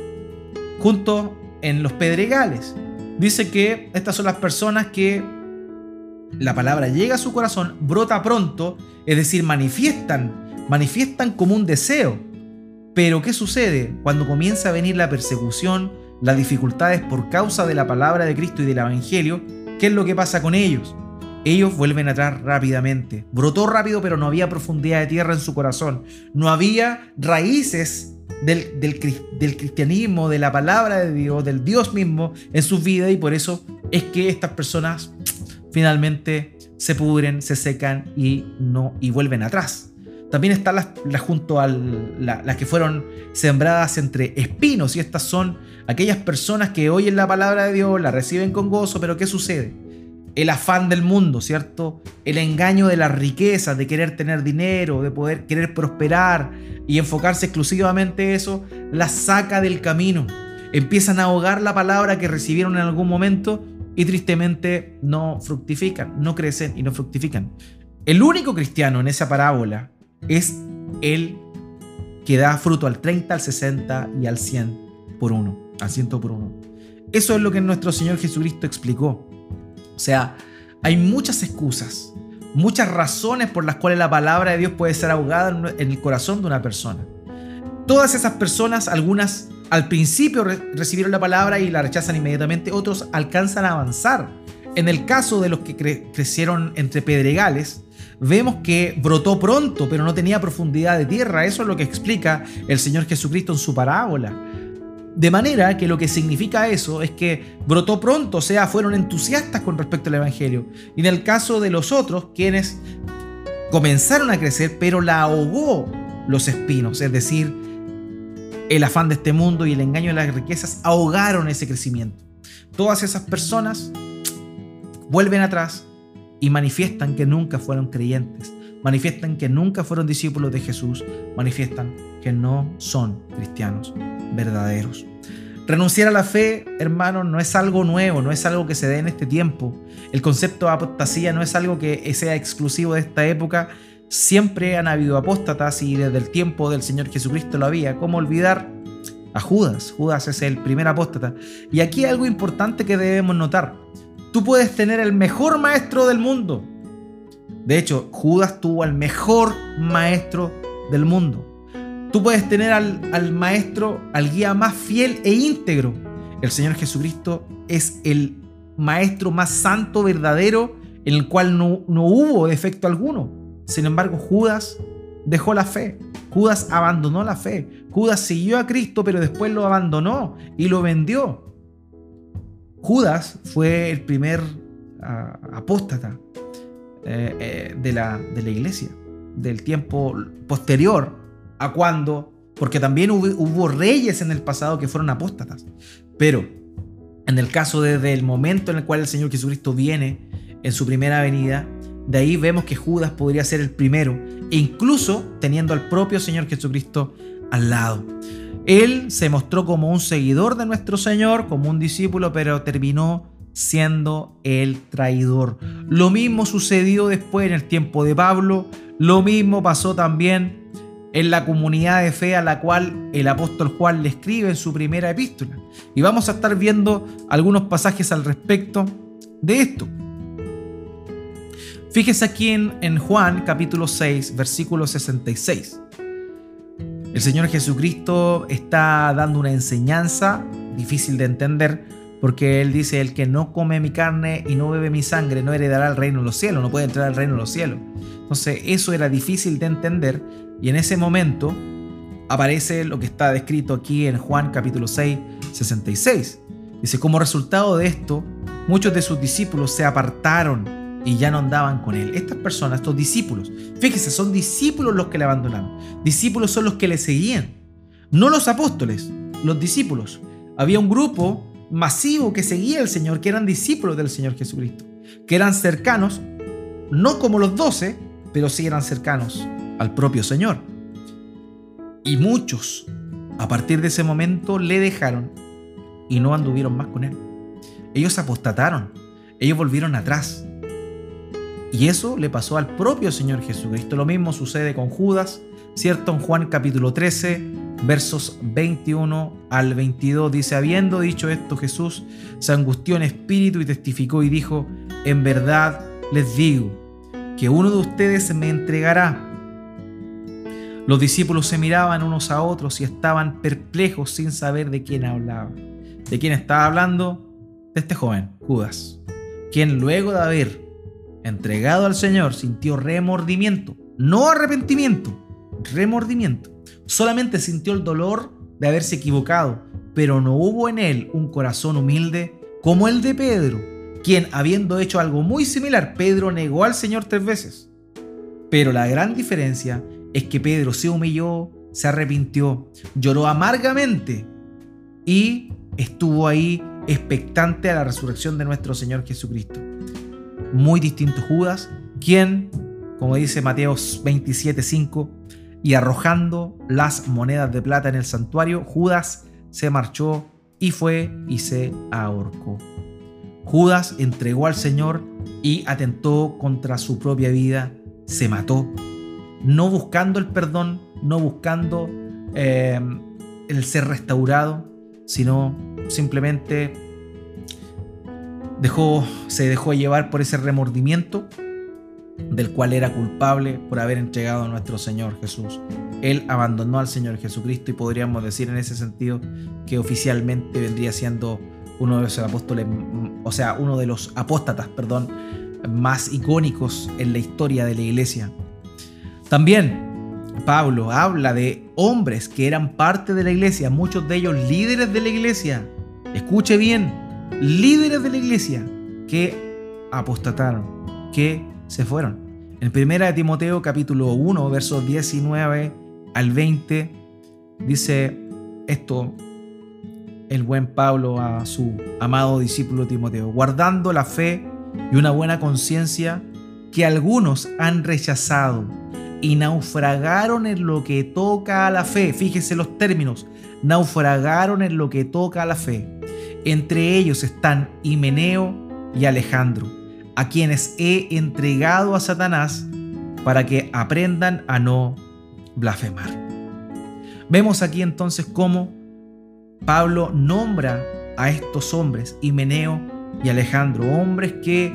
junto en los pedregales, dice que estas son las personas que la palabra llega a su corazón, brota pronto, es decir, manifiestan, manifiestan como un deseo. Pero ¿qué sucede cuando comienza a venir la persecución, las dificultades por causa de la palabra de Cristo y del Evangelio? ¿Qué es lo que pasa con ellos? ellos vuelven atrás rápidamente. Brotó rápido, pero no había profundidad de tierra en su corazón. No había raíces del, del, cristianismo, de la palabra de Dios, del Dios mismo en sus vidas y por eso es que estas personas finalmente se pudren, se secan y, no, y vuelven atrás. También están las, junto a las que fueron sembradas entre espinos y estas son aquellas personas que oyen la palabra de Dios, la reciben con gozo, pero ¿qué sucede? El afán del mundo, ¿cierto? El engaño de la riqueza, de querer tener dinero, de poder querer prosperar y enfocarse exclusivamente en eso, la saca del camino. Empiezan a ahogar la palabra que recibieron en algún momento y tristemente no fructifican, no crecen y no fructifican. El único cristiano en esa parábola es el que da fruto al 30, al 60 y al 100 por uno, al 100 por uno. Eso es lo que nuestro Señor Jesucristo explicó. O sea, hay muchas excusas, muchas razones por las cuales la palabra de Dios puede ser ahogada en el corazón de una persona. Todas esas personas, algunas al principio recibieron la palabra y la rechazan inmediatamente, otros alcanzan a avanzar. En el caso de los que crecieron entre pedregales, vemos que brotó pronto, pero no tenía profundidad de tierra. Eso es lo que explica el Señor Jesucristo en su parábola. De manera que lo que significa eso es que brotó pronto, o sea, fueron entusiastas con respecto al Evangelio. Y en el caso de los otros, quienes comenzaron a crecer, pero la ahogó los espinos, es decir, el afán de este mundo y el engaño de las riquezas ahogaron ese crecimiento. Todas esas personas vuelven atrás y manifiestan que nunca fueron creyentes, manifiestan que nunca fueron discípulos de Jesús, manifiestan que no son cristianos verdaderos. Renunciar a la fe, hermano, no es algo nuevo, no es algo que se dé en este tiempo. El concepto de apostasía no es algo que sea exclusivo de esta época. Siempre han habido apóstatas y desde el tiempo del Señor Jesucristo lo había. ¿Cómo olvidar a Judas? Judas es el primer apóstata. Y aquí hay algo importante que debemos notar. Tú puedes tener el mejor maestro del mundo. De hecho, Judas tuvo al mejor maestro del mundo. Tú puedes tener al, maestro, al guía más fiel e íntegro. El Señor Jesucristo es el maestro más santo, verdadero, en el cual no, no hubo defecto alguno. Sin embargo, Judas dejó la fe. Judas abandonó la fe. Judas siguió a Cristo, pero después lo abandonó y lo vendió. Judas fue el primer ah, apóstata eh, eh, de, la, de la iglesia, del tiempo posterior a cuando, porque también hubo, reyes en el pasado que fueron apóstatas, pero en el caso desde el momento en el cual el Señor Jesucristo viene en su primera venida, de ahí vemos que Judas podría ser el primero, incluso teniendo al propio Señor Jesucristo al lado. Él se mostró como un seguidor de nuestro Señor, como un discípulo, pero terminó siendo el traidor. Lo mismo sucedió después en el tiempo de Pablo, lo mismo pasó también en la comunidad de fe a la cual el apóstol Juan le escribe en su primera epístola. Y vamos a estar viendo algunos pasajes al respecto de esto. Fíjese aquí en, Juan capítulo 6, versículo 66. El Señor Jesucristo está dando una enseñanza difícil de entender porque Él dice, el que no come mi carne y no bebe mi sangre no heredará el reino de los cielos, no puede entrar al reino de los cielos. Entonces eso era difícil de entender y en ese momento aparece lo que está descrito aquí en Juan capítulo 6, 66. Dice, como resultado de esto, muchos de sus discípulos se apartaron y ya no andaban con él. Estas personas, estos discípulos, fíjese, son discípulos los que le abandonaron. Discípulos son los que le seguían. No los apóstoles, los discípulos. Había un grupo masivo que seguía al Señor, que eran discípulos del Señor Jesucristo, que eran cercanos, no como los doce, pero sí eran cercanos al propio Señor. Y muchos, a partir de ese momento, le dejaron y no anduvieron más con él. Ellos apostataron, ellos volvieron atrás. Y eso le pasó al propio Señor Jesucristo. Lo mismo sucede con Judas, ¿cierto? En Juan capítulo 13, versos 21 al 22 dice, habiendo dicho esto Jesús se angustió en espíritu y testificó y dijo, en verdad les digo que uno de ustedes me entregará. Los discípulos se miraban unos a otros y estaban perplejos sin saber de quién hablaba. ¿De quién estaba hablando? De este joven, Judas, quien luego de haber entregado al Señor, sintió remordimiento, no arrepentimiento, remordimiento. Solamente sintió el dolor de haberse equivocado, pero no hubo en él un corazón humilde como el de Pedro, quien habiendo hecho algo muy similar, Pedro negó al Señor tres veces. Pero la gran diferencia es que Pedro se humilló, se arrepintió, lloró amargamente y estuvo ahí expectante a la resurrección de nuestro Señor Jesucristo. Muy distinto Judas, quien, como dice Mateo 27:5, y arrojando las monedas de plata en el santuario, Judas se marchó y fue y se ahorcó. Judas entregó al Señor y atentó contra su propia vida, se mató, no buscando el perdón, no buscando eh, el ser restaurado, sino simplemente dejó, se dejó llevar por ese remordimiento del cual era culpable por haber entregado a nuestro Señor Jesús. Él abandonó al Señor Jesucristo y podríamos decir en ese sentido que oficialmente vendría siendo uno de los apóstoles, o sea, uno de los apóstatas, perdón, más icónicos en la historia de la iglesia. También Pablo habla de hombres que eran parte de la iglesia, muchos de ellos líderes de la iglesia. Escuche bien, líderes de la iglesia que apostataron, que se fueron. En primera de Timoteo capítulo 1, versos 19 al 20, dice esto el buen Pablo a su amado discípulo Timoteo, guardando la fe y una buena conciencia que algunos han rechazado y naufragaron en lo que toca a la fe. Fíjese los términos, naufragaron en lo que toca a la fe. Entre ellos están Himeneo y Alejandro, a quienes he entregado a Satanás para que aprendan a no blasfemar. Vemos aquí entonces cómo Pablo nombra a estos hombres, Himeneo y Alejandro, hombres que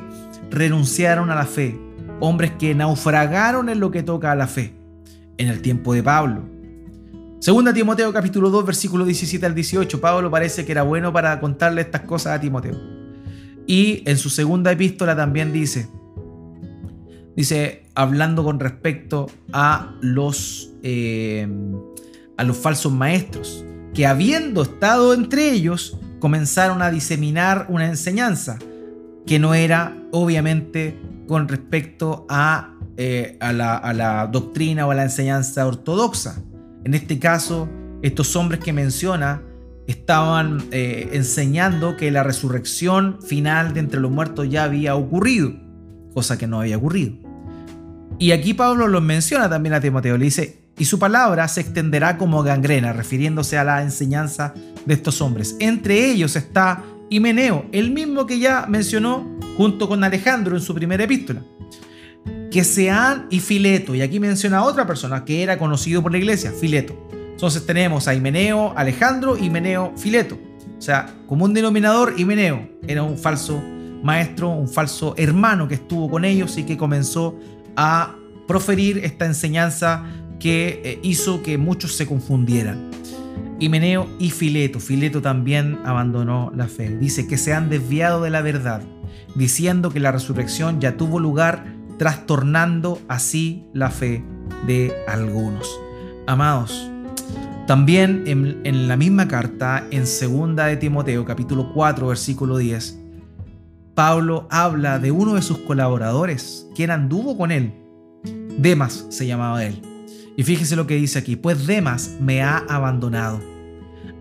renunciaron a la fe, hombres que naufragaron en lo que toca a la fe en el tiempo de Pablo. Segunda Timoteo capítulo 2 versículo 17 al 18, Pablo parece que era bueno para contarle estas cosas a Timoteo. Y en su segunda epístola también dice, dice, hablando con respecto a los, eh, a los falsos maestros, que habiendo estado entre ellos, comenzaron a diseminar una enseñanza que no era obviamente con respecto a, eh, a, la, doctrina o a la enseñanza ortodoxa. En este caso, estos hombres que menciona estaban eh, enseñando que la resurrección final de entre los muertos ya había ocurrido, cosa que no había ocurrido. Y aquí Pablo lo menciona también a Timoteo, le dice, y su palabra se extenderá como gangrena, refiriéndose a la enseñanza de estos hombres. Entre ellos está Himeneo, el mismo que ya mencionó junto con Alejandro en su primera epístola. Que sean y Fileto, y aquí menciona otra persona que era conocido por la iglesia, Fileto. Entonces tenemos a Himeneo, Alejandro, Himeneo, Fileto. O sea, como un denominador, Himeneo era un falso maestro, un falso hermano que estuvo con ellos y que comenzó a proferir esta enseñanza que eh, hizo que muchos se confundieran. Himeneo y Fileto. Fileto también abandonó la fe. Dice que se han desviado de la verdad, diciendo que la resurrección ya tuvo lugar, trastornando así la fe de algunos. Amados, también en, la misma carta, en segunda de Timoteo, capítulo 4, versículo 10, Pablo habla de uno de sus colaboradores, quien anduvo con él. Demas se llamaba él. Y fíjese lo que dice aquí, pues Demas me ha abandonado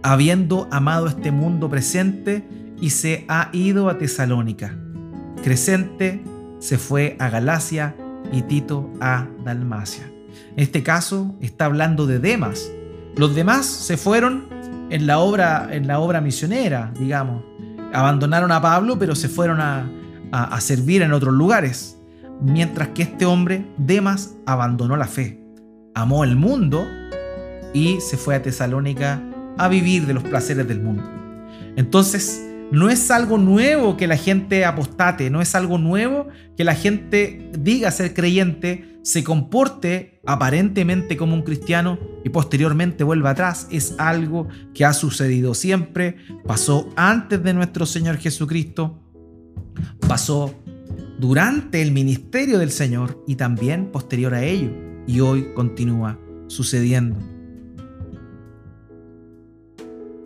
habiendo amado este mundo presente y se ha ido a Tesalónica. Crescente se fue a Galacia y Tito a Dalmacia. En este caso está hablando de Demas. Los demás se fueron en la obra, en la obra misionera, digamos. Abandonaron a Pablo, pero se fueron a, a servir en otros lugares. Mientras que este hombre, Demas, abandonó la fe. Amó el mundo y se fue a Tesalónica a vivir de los placeres del mundo. Entonces, no es algo nuevo que la gente apostate, no es algo nuevo que la gente diga ser creyente, se comporte aparentemente como un cristiano y posteriormente vuelva atrás. Es algo que ha sucedido siempre, pasó antes de nuestro Señor Jesucristo, pasó durante el ministerio del Señor y también posterior a ello, y hoy continúa sucediendo.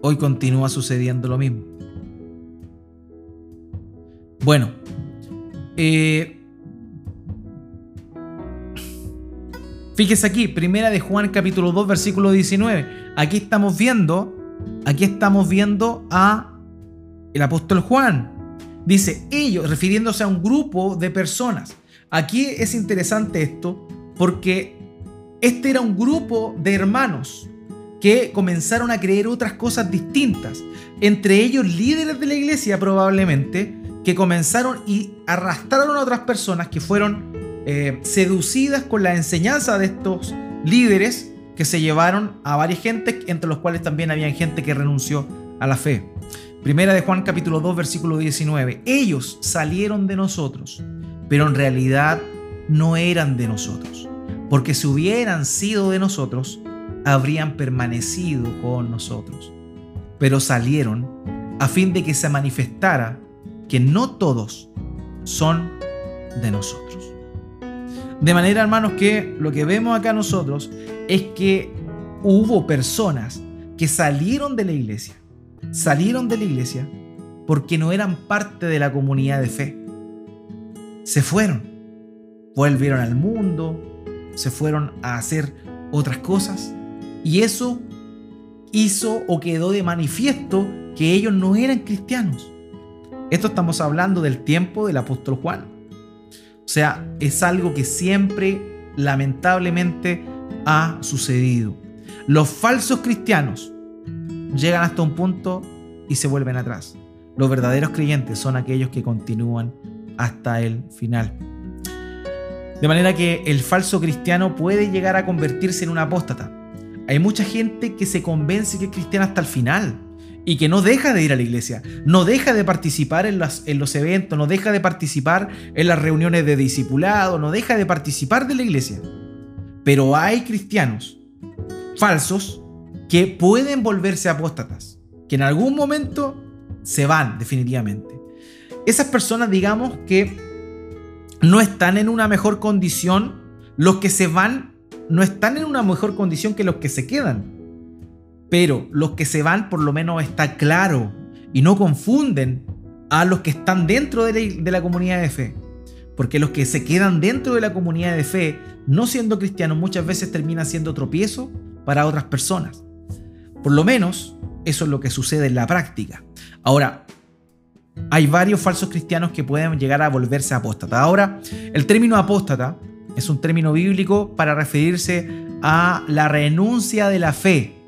hoy continúa sucediendo lo mismo. Bueno, eh, fíjese aquí, primera de Juan capítulo 2 versículo 19. Aquí estamos viendo, aquí estamos viendo a el apóstol Juan. Dice ellos, refiriéndose a un grupo de personas. Aquí es interesante esto porque este era un grupo de hermanos que comenzaron a creer otras cosas distintas. Entre ellos líderes de la iglesia probablemente, que comenzaron y arrastraron a otras personas que fueron eh, seducidas con la enseñanza de estos líderes que se llevaron a varias gente, entre los cuales también había gente que renunció a la fe. Primera de Juan capítulo 2 versículo 19. Ellos salieron de nosotros, pero en realidad no eran de nosotros, porque si hubieran sido de nosotros, habrían permanecido con nosotros. Pero salieron a fin de que se manifestara que no todos son de nosotros. De manera, hermanos, que lo que vemos acá nosotros es que hubo personas que salieron de la iglesia, salieron de la iglesia porque no eran parte de la comunidad de fe. Se fueron, volvieron al mundo, se fueron a hacer otras cosas y eso hizo o quedó de manifiesto que ellos no eran cristianos. Esto estamos hablando del tiempo del apóstol Juan. O sea, es algo que siempre, lamentablemente, ha sucedido. Los falsos cristianos llegan hasta un punto y se vuelven atrás. Los verdaderos creyentes son aquellos que continúan hasta el final. De manera que el falso cristiano puede llegar a convertirse en un apóstata. Hay mucha gente que se convence que es cristiana hasta el final y que no deja de ir a la iglesia, no deja de participar en, los eventos, no deja de participar en las reuniones de discipulado, no deja de participar de la iglesia. Pero hay cristianos falsos que pueden volverse apóstatas, que en algún momento se van definitivamente. Esas personas, digamos que no están en una mejor condición, los que se van no están en una mejor condición que los que se quedan. Pero los que se van por lo menos está claro y no confunden a los que están dentro de la, comunidad de fe. Porque los que se quedan dentro de la comunidad de fe, no siendo cristianos, muchas veces terminan siendo tropiezo para otras personas. Por lo menos eso es lo que sucede en la práctica. Ahora, hay varios falsos cristianos que pueden llegar a volverse apóstata. Ahora, el término apóstata es un término bíblico para referirse a la renuncia de la fe.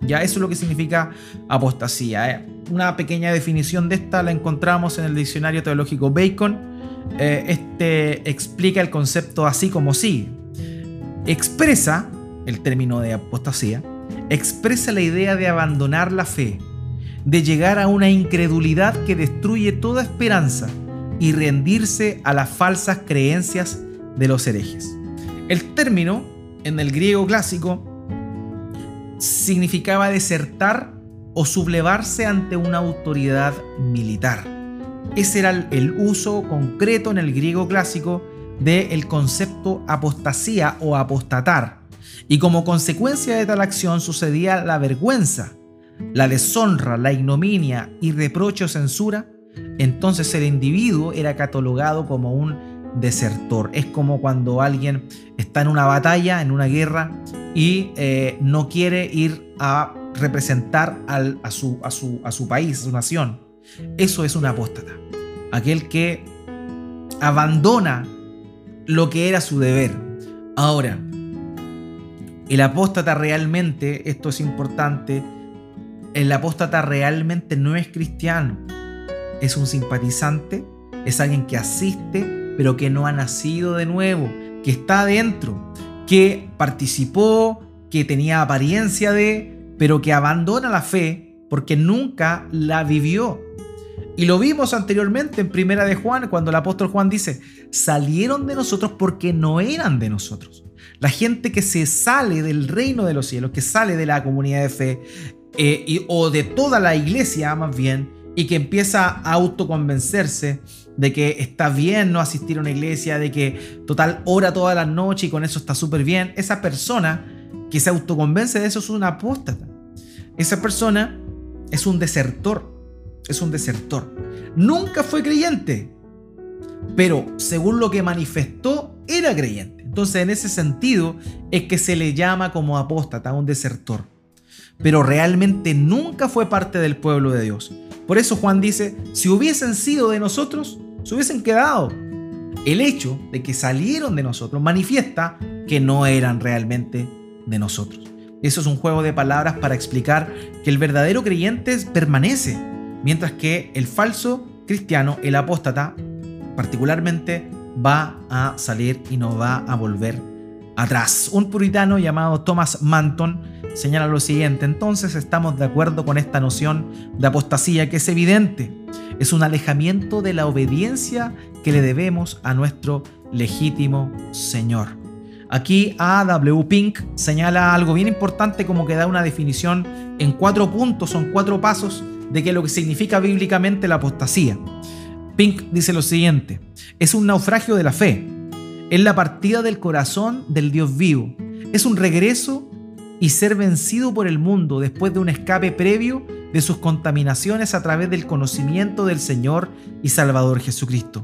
Ya eso es lo que significa apostasía. ¿eh? Una pequeña definición de esta la encontramos en el diccionario teológico Bacon. Eh, este explica el concepto así como sí. Expresa, el término de apostasía, expresa la idea de abandonar la fe, de llegar a una incredulidad que destruye toda esperanza y rendirse a las falsas creencias de los herejes. El término, en el griego clásico, significaba desertar o sublevarse ante una autoridad militar. Ese era el uso concreto en el griego clásico del concepto apostasía o apostatar. Y como consecuencia de tal acción sucedía la vergüenza, la deshonra, la ignominia y reproche o censura, entonces el individuo era catalogado como un desertor. Es como cuando alguien está en una batalla, en una guerra, y eh, no quiere ir a representar a, su, a, su, país, a su nación. Eso es un apóstata. Aquel que abandona lo que era su deber. Ahora, el apóstata realmente, esto es importante, el apóstata realmente no es cristiano, es un simpatizante, es alguien que asiste pero que no ha nacido de nuevo, que está adentro, que participó, que tenía apariencia de, pero que abandona la fe porque nunca la vivió. Y lo vimos anteriormente en Primera de Juan, cuando el apóstol Juan dice, salieron de nosotros porque no eran de nosotros. La gente que se sale del reino de los cielos, que sale de la comunidad de fe, eh, o de toda la iglesia más bien, y que empieza a autoconvencerse de que está bien no asistir a una iglesia, de que total ora toda la noche y con eso está súper bien, esa persona que se autoconvence de eso es una apóstata. Esa persona es un desertor, es un desertor. Nunca fue creyente, pero según lo que manifestó, era creyente. Entonces, en ese sentido, es que se le llama como apóstata, un desertor. Pero realmente nunca fue parte del pueblo de Dios. Por eso Juan dice, si hubiesen sido de nosotros, se hubiesen quedado. El hecho de que salieron de nosotros manifiesta que no eran realmente de nosotros. Eso es un juego de palabras para explicar que el verdadero creyente permanece, mientras que el falso cristiano, el apóstata, particularmente va a salir y no va a volver atrás. Un puritano llamado Thomas Manton señala lo siguiente, entonces estamos de acuerdo con esta noción de apostasía que es evidente, es un alejamiento de la obediencia que le debemos a nuestro legítimo Señor. Aquí A.W. Pink señala algo bien importante como que da una definición en cuatro puntos, son cuatro pasos de qué lo que significa bíblicamente la apostasía. Pink dice lo siguiente, es un naufragio de la fe, es la partida del corazón del Dios vivo, es un regreso y ser vencido por el mundo después de un escape previo de sus contaminaciones a través del conocimiento del Señor y Salvador Jesucristo.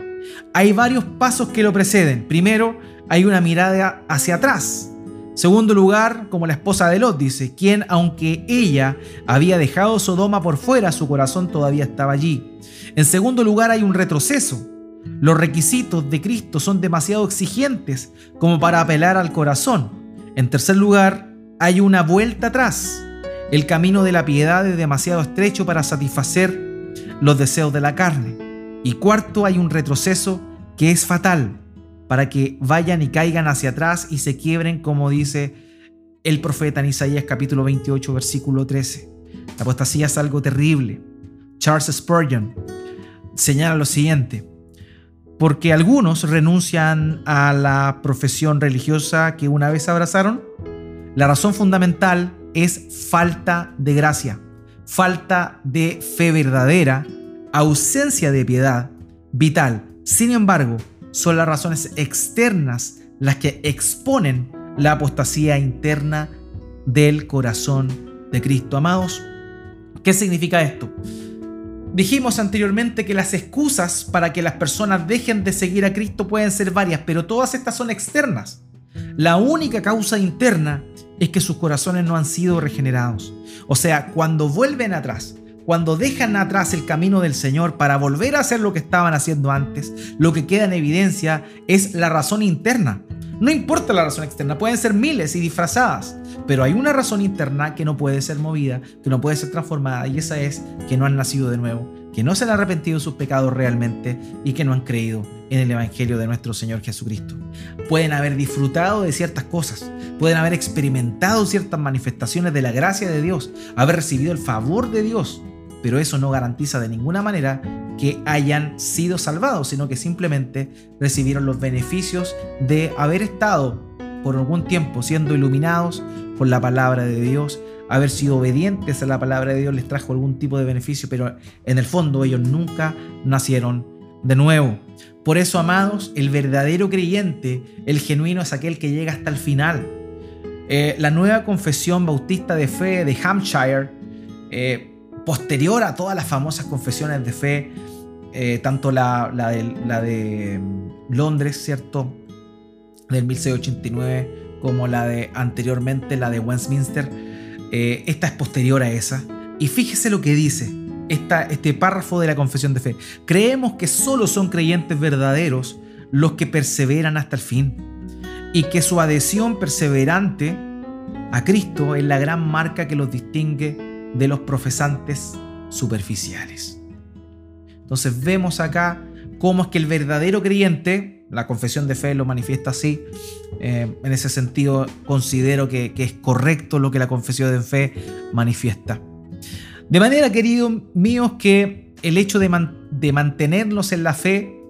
Hay varios pasos que lo preceden. Primero, hay una mirada hacia atrás. Segundo lugar, como la esposa de Lot dice, quien aunque ella había dejado Sodoma por fuera, su corazón todavía estaba allí. En segundo lugar, hay un retroceso. Los requisitos de Cristo son demasiado exigentes como para apelar al corazón. En tercer lugar, hay una vuelta atrás. El camino de la piedad es demasiado estrecho para satisfacer los deseos de la carne. Y cuarto, hay un retroceso que es fatal para que vayan y caigan hacia atrás y se quiebren, como dice el profeta en Isaías capítulo 28, versículo 13. La apostasía es algo terrible. Charles Spurgeon señala lo siguiente, porque algunos renuncian a la profesión religiosa que una vez abrazaron, la razón fundamental es falta de gracia, falta de fe verdadera, ausencia de piedad vital. Sin embargo, son las razones externas las que exponen la apostasía interna del corazón de Cristo. Amados, ¿qué significa esto? Dijimos anteriormente que las excusas para que las personas dejen de seguir a Cristo pueden ser varias, pero todas estas son externas. La única causa interna es que sus corazones no han sido regenerados. O sea, cuando vuelven atrás, cuando dejan atrás el camino del Señor para volver a hacer lo que estaban haciendo antes, lo que queda en evidencia es la razón interna. No importa la razón externa, pueden ser miles y disfrazadas, pero hay una razón interna que no puede ser movida, que no puede ser transformada, y esa es que no han nacido de nuevo, que no se han arrepentido de sus pecados realmente y que no han creído en el Evangelio de nuestro Señor Jesucristo. Pueden haber disfrutado de ciertas cosas, pueden haber experimentado ciertas manifestaciones de la gracia de Dios, haber recibido el favor de Dios, pero eso no garantiza de ninguna manera que hayan sido salvados, sino que simplemente recibieron los beneficios de haber estado por algún tiempo siendo iluminados por la palabra de Dios, haber sido obedientes a la palabra de Dios les trajo algún tipo de beneficio, pero en el fondo ellos nunca nacieron de nuevo. Por eso, amados, el verdadero creyente, el genuino, es aquel que llega hasta el final. Eh, la nueva confesión bautista de fe de Hampshire eh, posterior a todas las famosas confesiones de fe, eh, tanto la, de, mm, Londres, ¿cierto? Del 1689, como la de anteriormente, la de Westminster. Eh, esta es posterior a esa. Y fíjese lo que dice este párrafo de la confesión de fe. Creemos que solo son creyentes verdaderos los que perseveran hasta el fin y que su adhesión perseverante a Cristo es la gran marca que los distingue de los profesantes superficiales. Entonces vemos acá cómo es que el verdadero creyente, la confesión de fe lo manifiesta así, eh, en ese sentido considero que, es correcto lo que la confesión de fe manifiesta. De manera, queridos míos, que el hecho de, de mantenernos en la fe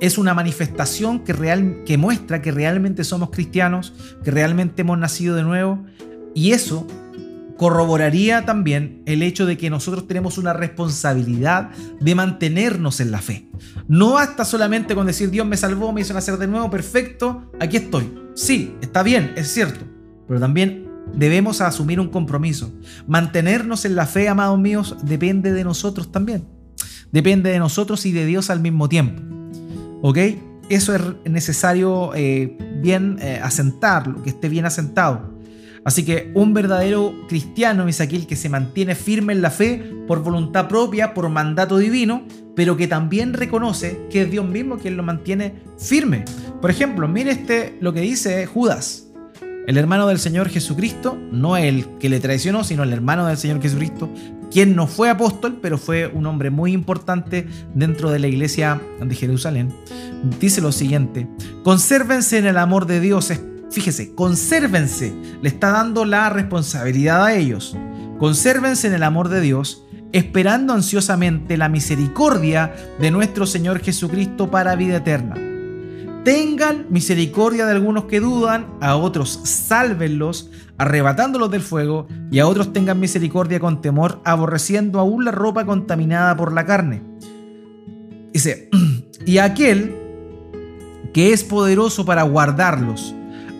es una manifestación que, real, que muestra que realmente somos cristianos, que realmente hemos nacido de nuevo, y eso corroboraría también el hecho de que nosotros tenemos una responsabilidad de mantenernos en la fe. No basta solamente con decir Dios me salvó, me hizo nacer de nuevo, perfecto, aquí estoy. Sí, está bien, es cierto, pero también debemos asumir un compromiso. Mantenernos en la fe, amados míos, depende de nosotros también. Depende de nosotros y de Dios al mismo tiempo. ¿Ok? Eso es necesario eh, bien eh, asentarlo, que esté bien asentado. Así que un verdadero cristiano es aquel que se mantiene firme en la fe por voluntad propia, por mandato divino, pero que también reconoce que es Dios mismo quien lo mantiene firme. Por ejemplo, mire este lo que dice Judas, el hermano del Señor Jesucristo, no el que le traicionó, sino el hermano del Señor Jesucristo, quien no fue apóstol, pero fue un hombre muy importante dentro de la iglesia de Jerusalén. Dice lo siguiente, consérvense en el amor de Dios, fíjese, consérvense, le está dando la responsabilidad a ellos. Consérvense en el amor de Dios, esperando ansiosamente la misericordia de nuestro Señor Jesucristo para vida eterna. Tengan misericordia de algunos que dudan, a otros sálvenlos, arrebatándolos del fuego, y a otros tengan misericordia con temor, aborreciendo aún la ropa contaminada por la carne. Dice, y aquel que es poderoso para guardarlos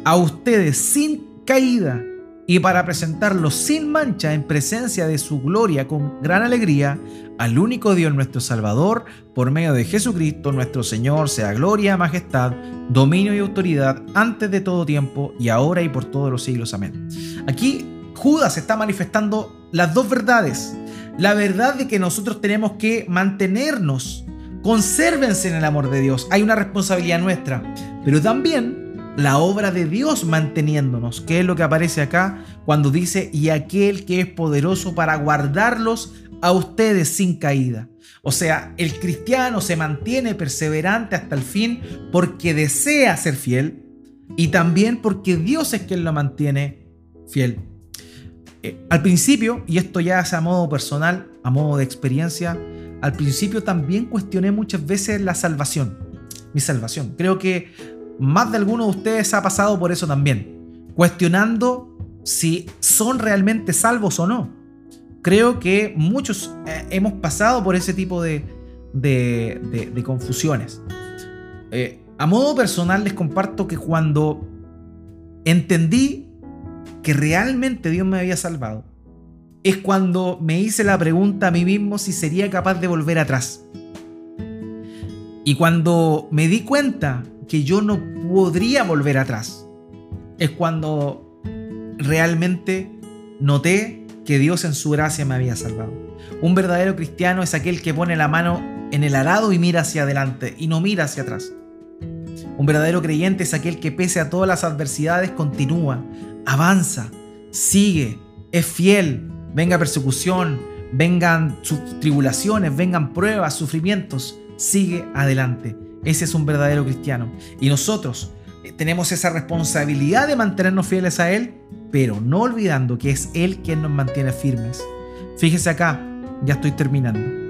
a ustedes sin caída y para presentarlos sin mancha en presencia de su gloria con gran alegría al único Dios nuestro Salvador, por medio de Jesucristo nuestro Señor, sea gloria, majestad, dominio y autoridad antes de todo tiempo y ahora y por todos los siglos. Amén. Aquí Judas está manifestando las dos verdades. La verdad de que nosotros tenemos que mantenernos, consérvense en el amor de Dios. Hay una responsabilidad nuestra, pero también la obra de Dios manteniéndonos, que es lo que aparece acá cuando dice, y aquel que es poderoso para guardarlos a ustedes sin caída. O sea, el cristiano se mantiene perseverante hasta el fin porque desea ser fiel y también porque Dios es quien lo mantiene fiel. Eh, al principio, y esto ya es a modo personal, a modo de experiencia, al principio también cuestioné muchas veces la salvación, mi salvación. Creo que más de alguno de ustedes ha pasado por eso también, cuestionando si son realmente salvos o no. Creo que muchos eh, hemos pasado por ese tipo de, de, confusiones. Eh, a modo personal les comparto que cuando entendí que realmente Dios me había salvado, es cuando me hice la pregunta a mí mismo si sería capaz de volver atrás. Y cuando me di cuenta que yo no podría volver atrás. Es cuando realmente noté que Dios en su gracia me había salvado. Un verdadero cristiano es aquel que pone la mano en el arado y mira hacia adelante y no mira hacia atrás. Un verdadero creyente es aquel que pese a todas las adversidades continúa, avanza, sigue, es fiel, venga persecución, vengan tribulaciones, vengan pruebas, sufrimientos, sigue adelante. Ese es un verdadero cristiano. Y nosotros eh, tenemos esa responsabilidad de mantenernos fieles a Él, pero no olvidando que es Él quien nos mantiene firmes. Fíjese acá, ya estoy terminando.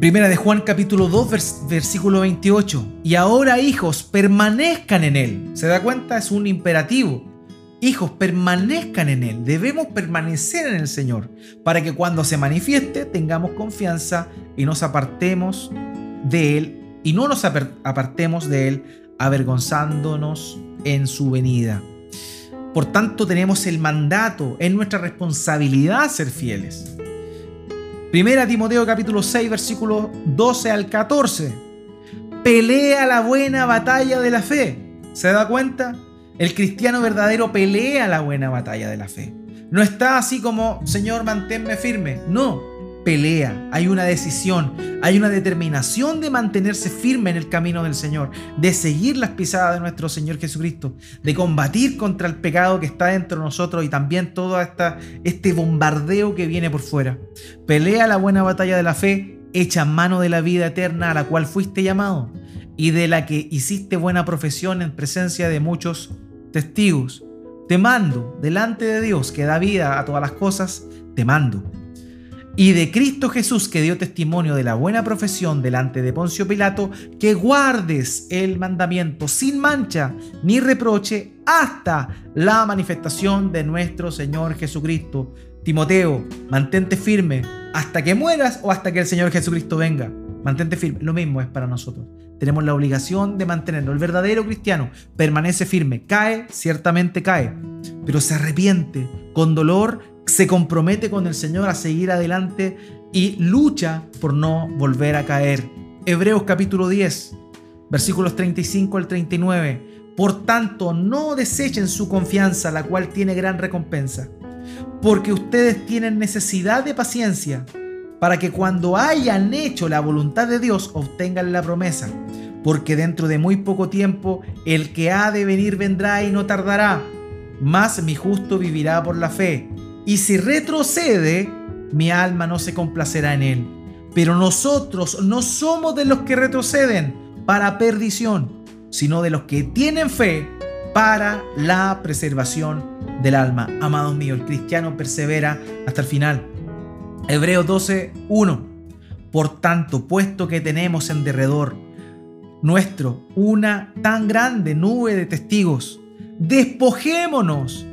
Primera de Juan capítulo 2 versículo 28. Y ahora hijos, permanezcan en Él. ¿Se da cuenta? Es un imperativo. Hijos, permanezcan en Él. Debemos permanecer en el Señor para que cuando se manifieste tengamos confianza y nos apartemos de Él y no nos apartemos de Él avergonzándonos en su venida. Por tanto, tenemos el mandato, es nuestra responsabilidad ser fieles. Primera Timoteo capítulo 6, versículos 12 al 14. Pelea la buena batalla de la fe. ¿Se da cuenta? El cristiano verdadero pelea la buena batalla de la fe. No está así como, Señor, manténme firme. No, pelea, hay una decisión, hay una determinación de mantenerse firme en el camino del Señor, de seguir las pisadas de nuestro Señor Jesucristo, de combatir contra el pecado que está dentro de nosotros y también todo esta, este bombardeo que viene por fuera. Pelea la buena batalla de la fe, echa mano de la vida eterna a la cual fuiste llamado y de la que hiciste buena profesión en presencia de muchos testigos. Te mando delante de Dios que da vida a todas las cosas, te mando y de Cristo Jesús que dio testimonio de la buena profesión delante de Poncio Pilato, que guardes el mandamiento sin mancha ni reproche hasta la manifestación de nuestro Señor Jesucristo. Timoteo, mantente firme hasta que mueras o hasta que el Señor Jesucristo venga. Mantente firme. Lo mismo es para nosotros. tenemos la obligación de mantenerlo. El verdadero cristiano permanece firme, cae, ciertamente cae, pero se arrepiente con dolor, se compromete con el Señor a seguir adelante y lucha por no volver a caer. Hebreos capítulo 10, versículos 35 al 39. Por tanto, no desechen su confianza, la cual tiene gran recompensa, porque ustedes tienen necesidad de paciencia para que cuando hayan hecho la voluntad de Dios obtengan la promesa, porque dentro de muy poco tiempo el que ha de venir vendrá y no tardará, mas mi justo vivirá por la fe, y si retrocede, mi alma no se complacerá en él. Pero nosotros no somos de los que retroceden para perdición, sino de los que tienen fe para la preservación del alma. Amados míos, el cristiano persevera hasta el final. Hebreos 12, 1. Por tanto, puesto que tenemos en derredor nuestro una tan grande nube de testigos, despojémonos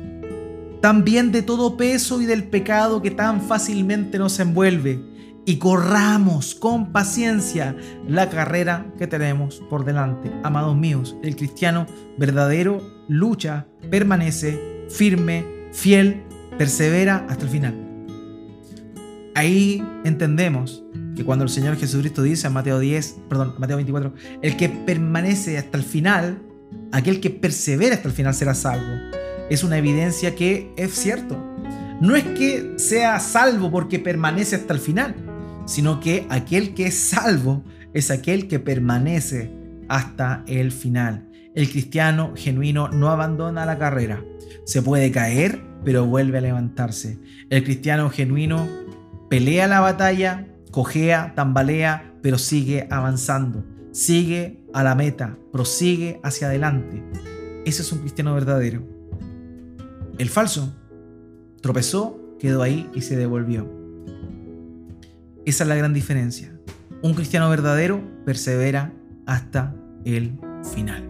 también de todo peso y del pecado que tan fácilmente nos envuelve y corramos con paciencia la carrera que tenemos por delante. Amados míos, el cristiano verdadero lucha, permanece firme, fiel, persevera hasta el final ahí entendemos que cuando el Señor Jesucristo dice en Mateo 10, perdón, Mateo 24, el que permanece hasta el final, aquel que persevera hasta el final será salvo. Es una evidencia que es cierto. No es que sea salvo porque permanece hasta el final, sino que aquel que es salvo es aquel que permanece hasta el final. El cristiano genuino no abandona la carrera. Se puede caer, pero vuelve a levantarse. El cristiano genuino pelea la batalla, cojea, tambalea, pero sigue avanzando, sigue a la meta, prosigue hacia adelante. Ese es un cristiano verdadero. El falso tropezó, quedó ahí y se devolvió. Esa es la gran diferencia. Un cristiano verdadero persevera hasta el final.